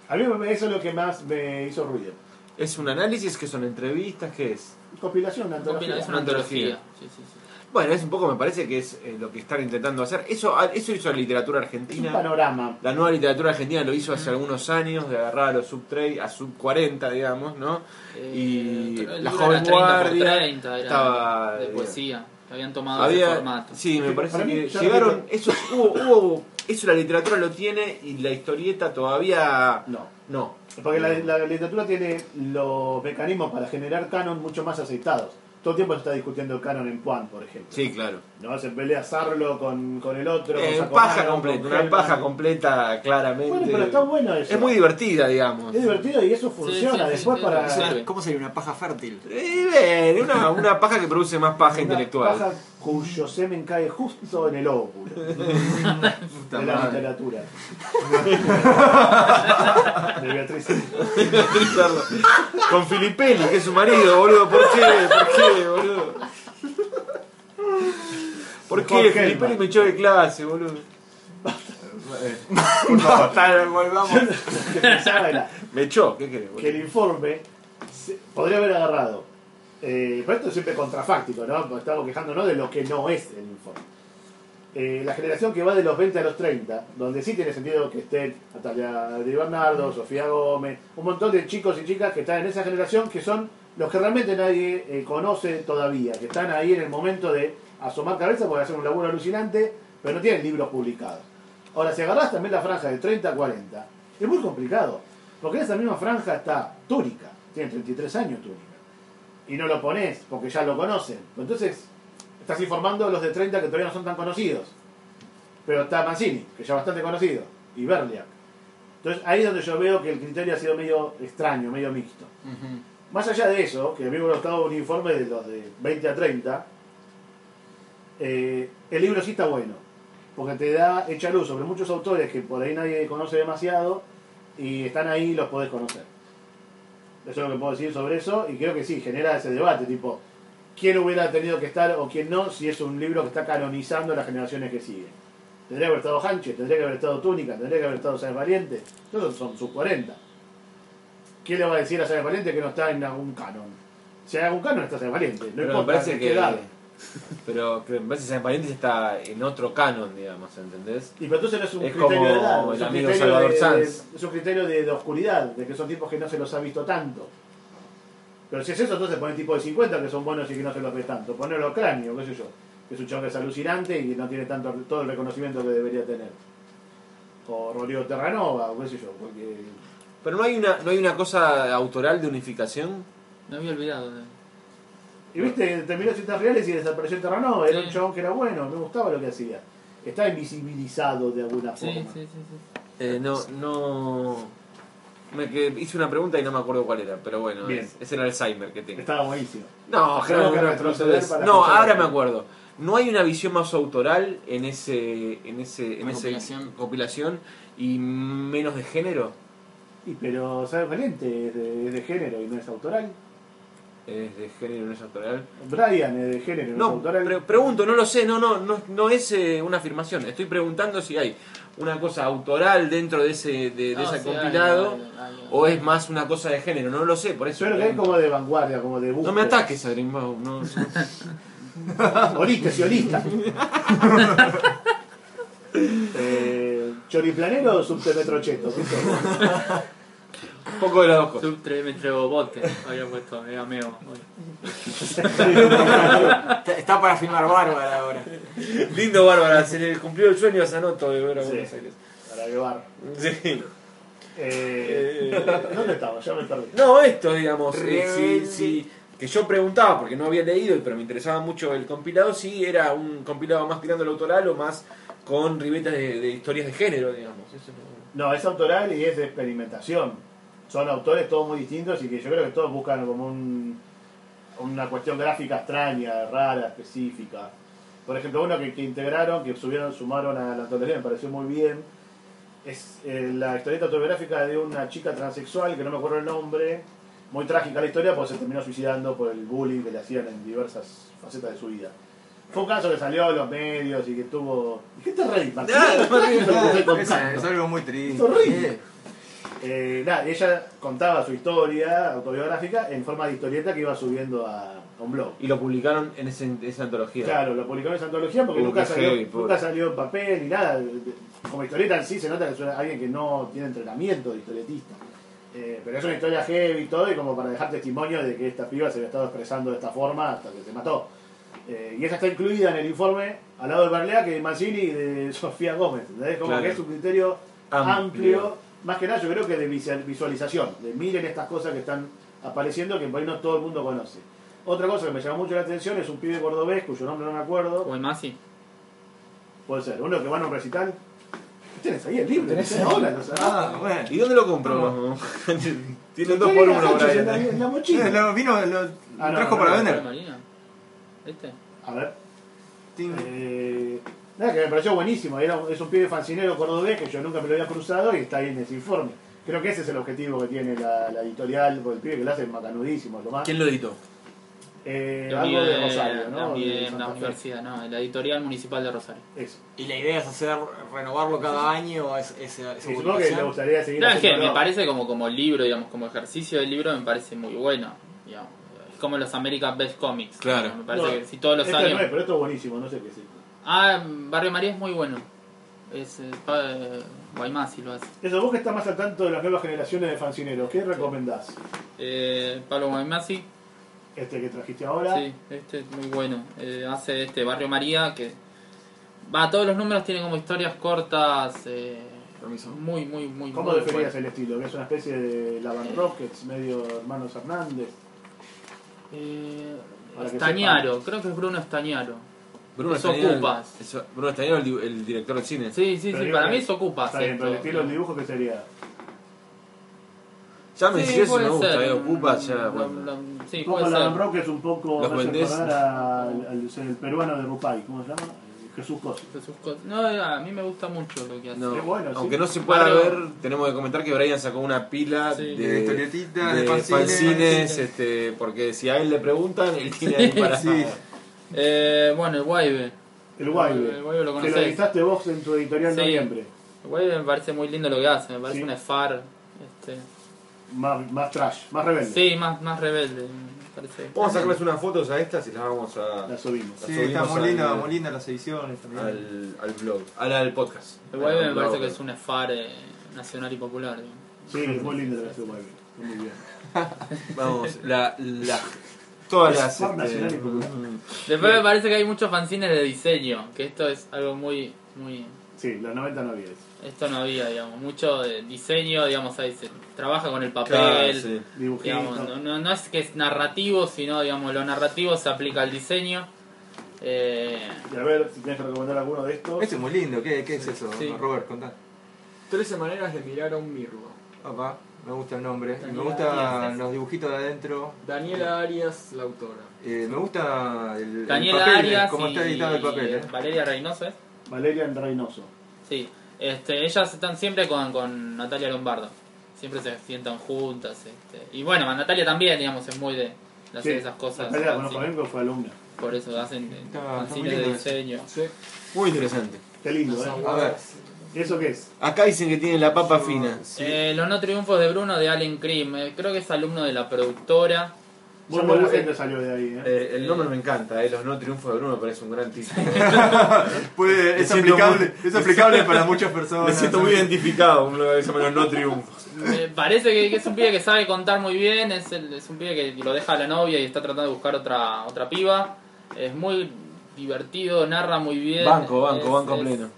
A mí me- eso es lo que más me hizo ruido. ¿Es un análisis? que son entrevistas? ¿Qué es? Compilación, una antología. Es una antología. antología. Sí, sí, sí. Bueno, es un poco, me parece que es eh, lo que están intentando hacer. Eso, ah, eso hizo la literatura Es un argentina. panorama. La nueva literatura argentina lo hizo hace algunos años, de agarrar a los sub 30, a sub 40, digamos, ¿no? Eh, y el la joven era 30 por guardia 30, era estaba de eh, poesía. que Habían tomado ese había, formato. sí, me parece mí, que llegaron, eso hubo, hubo, eso la literatura lo tiene y la historieta todavía No. no. Porque la, la literatura tiene los mecanismos para generar canon mucho más aceitados. Todo el tiempo se está discutiendo el canon en Juan, por ejemplo. Sí, claro. ¿No? Se pelea Sarlo con, con el otro. con Eh, paja con completa, una paja completa claramente. Bueno, pero está bueno eso. Es muy divertida, digamos. Es divertido y eso funciona. sí, Después sí, para. una- ¿Cómo sería una paja fértil? Eh, bien, una, una paja que produce más paja Una intelectual. paja cuyo semen cae justo en el óvulo de la literatura. de Beatriz. Con Filipelli, que es su marido, boludo. ¿Por qué? ¿Por qué, boludo? ¿Por qué? Hellman. me echó de clase, boludo. Basta, volvamos. que pensaba era Me echó, ¿qué querés, que el informe se- podría haber agarrado. Eh, pero esto es siempre contrafáctico, ¿no? Porque estamos quejándonos de lo que no es el informe. Eh, la generación que va de los 20 a los 30, donde sí tiene sentido que estén Natalia de Bernardo, Sofía Gómez, un montón de chicos y chicas que están en esa generación que son los que realmente nadie eh, conoce todavía, que están ahí en el momento de asomar cabeza porque hacen un laburo alucinante, pero no tienen libros publicados. Ahora, si agarrás también la franja de 30 a 40, es muy complicado, porque en esa misma franja está Túnica, tiene 33 años Túnica, y no lo pones porque ya lo conocen. Entonces, estás informando a los de 30 que todavía no son tan conocidos. Pero está Mancini, que ya es bastante conocido, y Berliak. Entonces, ahí es donde yo veo que el criterio ha sido medio extraño, medio mixto. Más allá de eso, que a mí me hubiera gustado un informe de los de 20 a 30, eh, el libro sí está bueno, porque te da, echa luz sobre muchos autores que por ahí nadie conoce demasiado y están ahí y los podés conocer. Eso es lo que puedo decir sobre eso y creo que sí, genera ese debate, tipo, ¿quién hubiera tenido que estar o quién no si es un libro que está canonizando las generaciones que siguen? Tendría que haber estado Hanche, tendría que haber estado Túnica, tendría que haber estado Sáenz Valiente, todos son sus 40. ¿quién le va a decir a Sáenz Valiente que no está en algún canon? Si hay algún canon está Sáenz Valiente, no Pero me importa parece de que. Pero me parece que San Valiente está en otro canon, digamos, ¿entendés? Y pero entonces no es un Es criterio como de edad, es el un amigo criterio Salvador de, Sanz. de- es un criterio de, de oscuridad, de que son tipos que no se los ha visto tanto. Pero si es eso, entonces ponen tipo de 50 que son buenos y que no se los ve tanto. Ponerlo cráneo, qué sé yo. Que es un chabón que es alucinante y que no tiene tanto todo el reconocimiento que debería tener. O Rodrigo Terranova, o qué sé yo. Porque Pero no hay una, no hay una cosa autoral de unificación. Me había olvidado. de- Y viste, terminó citas reales y desapareció Terranova. Era Sí. un chabón que era bueno, me gustaba lo que hacía. Está invisibilizado de alguna forma. sí, sí, sí. Eh, no, no. Me que hice una pregunta y no me acuerdo cuál era, pero bueno, Bien. es, es el Alzheimer que tengo. Estaba buenísimo. No, no, que no, retroceder no, para no, escuchar ahora me acuerdo. No hay una visión más autoral en ese, en ese, en ese compilación. compilación y menos de género. Y pero Sáenz Valiente es de, es de género y no es autoral. Es de género, no es autoral. Brian es de género y no, es No, autoral. pre- pregunto, no lo sé, no, no, no, no es eh, una afirmación. Estoy preguntando si hay una cosa autoral dentro de ese, de, de No, ese sí, compilado hay, hay, hay. o es más una cosa de género. No lo sé, por eso. Que es pregunto. como de vanguardia, como de No me ataques, Adrimbaum. No, Olista, sí, olista. eh, Choriplanero o subtemetrocheto. Un poco de las dos cosas. Subtremetro bote había puesto, era meo. Está, está para filmar Bárbara ahora. Lindo, Bárbara. Se le cumplió el sueño a Sanoto de ver a Sí. Buenos Aires. Para llevar. Sí. Eh, ¿Dónde estaba? Ya me perdí. No, esto, digamos, eh, sí, sí, que yo preguntaba, porque no había leído, pero me interesaba mucho el compilado, si era un compilado más tirando al autoral o más con ribetas de, de historias de género, digamos. Eso no- No, es autoral y es de experimentación. Son autores todos muy distintos y que yo creo que todos buscan como un, una cuestión gráfica extraña, rara, específica. Por ejemplo, uno que, que integraron, que subieron, sumaron a la antología, me pareció muy bien, es eh, la historieta autobiográfica de una chica transexual, que no me acuerdo el nombre, muy trágica la historia, porque se terminó suicidando por el bullying que le hacían en diversas facetas de su vida. Fue un caso que salió a los medios y que tuvo... ¿Qué te reís, Martín? Ah, ¿Qué es algo muy triste. Es horrible. Eh, nada, ella contaba su historia autobiográfica en forma de historieta que iba subiendo a, a un blog. Y lo publicaron en ese- esa antología. Claro, lo publicó en esa antología porque nunca, salió, heavy, nunca salió en papel ni nada. Como historieta en sí se nota que es alguien que no tiene entrenamiento de historietista. Eh, pero es una historia heavy y todo, y como para dejar testimonio de que esta piba se había estado expresando de esta forma hasta que se mató. Eh, y esa está incluida en el informe al lado de Berlea que de Mancini y de Sofía Gómez. ¿entendés? Como Claro. que es un criterio amplio. Amplio. Más que nada yo creo que de visual- visualización, de miren estas cosas que están apareciendo que por ahí no todo el mundo conoce. Otra cosa que me llamó mucho la atención es un pibe cordobés cuyo nombre no me acuerdo. O en Masi. Puede ser, uno que va a un recital. ¿Qué tenés ahí el libro? ¿Tenés ahora? ¿no sabés? Ah, bueno. ¿Y dónde lo compro? Tienen dos por uno por ahí. en la, en la mochila. Lo- vino, lo, Ah, no, trajo no, para no, vender. ¿Este? A ver. Eh, nada, que me pareció buenísimo. Era, un- es un pibe fancinero cordobés que yo nunca me lo había cruzado y está ahí en ese informe. Creo que ese es el objetivo que tiene la, la editorial, porque el pibe que lo hace es macanudísimo, lo más. ¿Quién lo editó? Eh, algo de Rosario, ¿no? De la universidad, no, en la editorial municipal de Rosario. Eso. ¿Y la idea es hacer renovarlo cada año o es, es, esa Sí, supongo que le gustaría seguir No, es que me parece como, como libro, digamos, como ejercicio del libro me parece muy bueno. Digamos. Es como los American Best Comics. Claro. Me parece No, que si todos los este años... no es, pero esto es buenísimo, no sé qué es. Ah, Barrio María es muy bueno. Es eh, pa- eh, Guaymasi lo hace. Eso, vos que estás más al tanto de las nuevas generaciones de fancineros, ¿qué recomendás? Eh, Pablo Guaymasi, Este que trajiste ahora. sí, este es muy bueno. Eh, hace este Barrio María que... Va, todos los números tienen como historias cortas, eh, Permiso. muy, muy, muy... ¿Cómo muy definirías buenas. el estilo? ¿Que es una especie de Lavan Rockets, medio hermanos Hernández? Eh, Para que Estañaro, creo que es Bruno Estañaro. Bruno Es Estañaro, Ocupas. es- Bruno Estañaro, el, el director de cine. Sí, sí, Pero sí, para que- mí es Ocupas. Está bien, pero el estilo del dibujo que sería. Ya me Sí, decís si me gusta, ser. eh, Ocupa, ya, Lo- bueno. lo- Sí, Como puede Lavan ser. Rockets un poco Los vendés. al, al- el peruano de Rupay, ¿cómo se llama? Jesús Cosi. Sus cosas. No, a mí me gusta mucho lo que hace. No, Qué bueno, sí. aunque no se pueda ver, tenemos que comentar que Brian sacó una pila Sí. de, De historietitas, de de fanzines. fanzines, este, porque si a él le preguntan, él tiene ahí para... Eh, bueno, el Guaybe. El Guaybe. El Guaybe lo Que lo conocés. editaste vos en tu editorial Sí. noviembre. El Guaybe me parece muy lindo lo que hace. Me parece Sí. un Sfar. Este, más, más trash, más rebelde. Sí, más, más rebelde. me Parece. Vamos a sacarles unas fotos a estas y las vamos a. La subimos. Sí, subimos está muy al- linda, muy linda las ediciones también. al, al blog, al, al podcast. Igual Al me blog. parece que es un EFAR eh, nacional y popular. Sí, es muy lindo la bien. Muy bien. Vamos, la, la, todas las. Sport nacional y este, popular. Después me parece que hay muchos fanzines de diseño, que esto es algo muy, muy... Sí, los 90 no había eso. Esto no había, digamos, mucho de diseño, digamos, ahí se trabaja con el papel, claro, sí. Digamos, no, no- no es que es narrativo, sino, digamos, lo narrativo se aplica al diseño. Eh, Y a ver si tienes que recomendar alguno de estos. Este es muy lindo, ¿qué, qué es eso? Sí. Robert, contá. 13 maneras de mirar a un mirlo. Papá, me gusta el nombre. Y me gustan los dibujitos de adentro. Daniela Arias, la autora. Eh, me gusta el, el Daniela papel, Arias cómo y está editado el papel. ¿eh? Valeria Reynoso, ¿es? Valerian Reynoso. Sí, este, ellas están siempre con, con Natalia Lombardo. Siempre se sientan juntas. Este, y bueno, Natalia también, digamos, es muy de, de hacer Sí, esas cosas. Natalia bien porque fue alumna. Por eso hacen Está- de diseño. Sí. Muy interesante. Qué lindo, ¿eh? A ver. ¿Y eso qué es? Acá dicen que tienen la papa fina. Eh, los no triunfos de Bruno de Allen Cream. Eh, creo que es alumno de la productora. Muy buena gente salió de ahí, ¿eh? Eh, el nombre me encanta, eh, los no triunfos de Bruno me parece un gran título. Puede- es, aplicable, muy- es aplicable para muchas personas. Me siento muy identificado con uno que se llama los no triunfos. Me parece que, que es un pibe que sabe contar muy bien. Es, el- es un pibe que lo deja a la novia y está tratando de buscar otra otra piba. Es muy divertido, narra muy bien. Banco, banco, Es- banco es- pleno.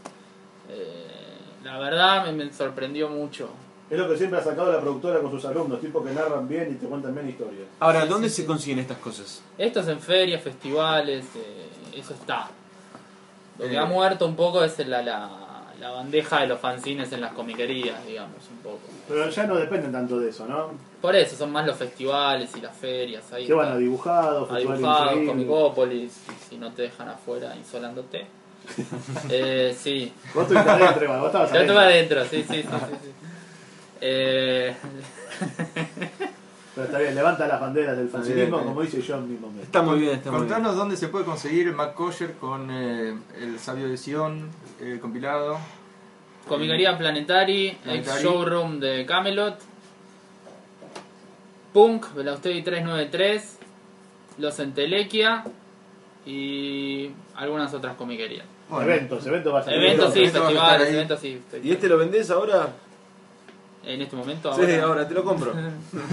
Eh, la verdad me, me sorprendió mucho. Es lo que siempre ha sacado la productora con sus alumnos, tipos que narran bien y te cuentan bien historias. Ahora, Sí, ¿dónde sí, se sí. consiguen estas cosas? Esto es en ferias, festivales, eh, eso está. Lo que Eh. ha muerto un poco es la, la, la bandeja de los fanzines en las comiquerías, digamos, un poco. Pero ya no dependen tanto de eso, ¿no? Por eso son más los festivales y las ferias. Ahí Que van está. a dibujados, a festivales dibujado, increíbles. Comicópolis, y si no te dejan afuera insolándote. eh, sí, Vos estuviste adentro, igual, vos estabas yo estuve adentro. adentro, sí, sí, sí. sí, sí. Eh, Pero está bien, levanta las banderas del fanzinismo, bien. como dice yo en mi momento. Está muy bien, está muy bien. Contanos dónde se puede conseguir el Mac Kosher con eh, el sabio de Sion, el compilado. Comiquería Planetary, ex Planetary. showroom de Camelot, Punk, Velaustevi 393, Los Entelequia y algunas otras comiquerías. Eventos, eventos vas a Eventos sí, eventos estar festivales, ahí. eventos sí. ¿Y este lo vendés ahora? En este momento Sí, ahora, ahora te lo compro.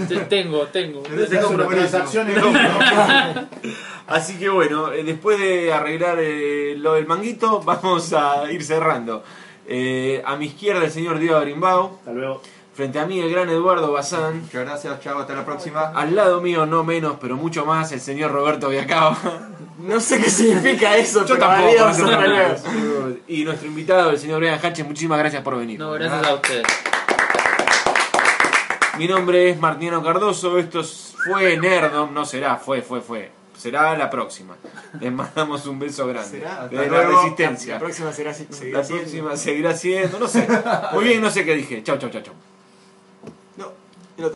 Te- tengo, tengo. Te Te hace compro buenísimo. Así que bueno, eh, después de arreglar eh, lo del manguito, vamos a ir cerrando. Eh, a mi izquierda el señor Diego Grimbao, Hasta luego. Frente a mí el gran Eduardo Bazán, Muchas gracias, chao, hasta la próxima. al lado mío no menos, pero mucho más, el señor Roberto Viacaba. No sé qué significa eso, Yo pero tampoco. no. Y nuestro invitado, el señor Brian Hatches, muchísimas gracias por venir. No, gracias a ustedes. Mi nombre es Martiniano Cardoso, esto es- fue Nerdom, no será, fue, fue, fue. Será la próxima. Les mandamos un beso grande. Será. De la luego. resistencia. La próxima será así. seguirá La siendo. próxima seguirá siendo, no sé. Muy bien, no sé qué dije. Chau, chau, chau, chau.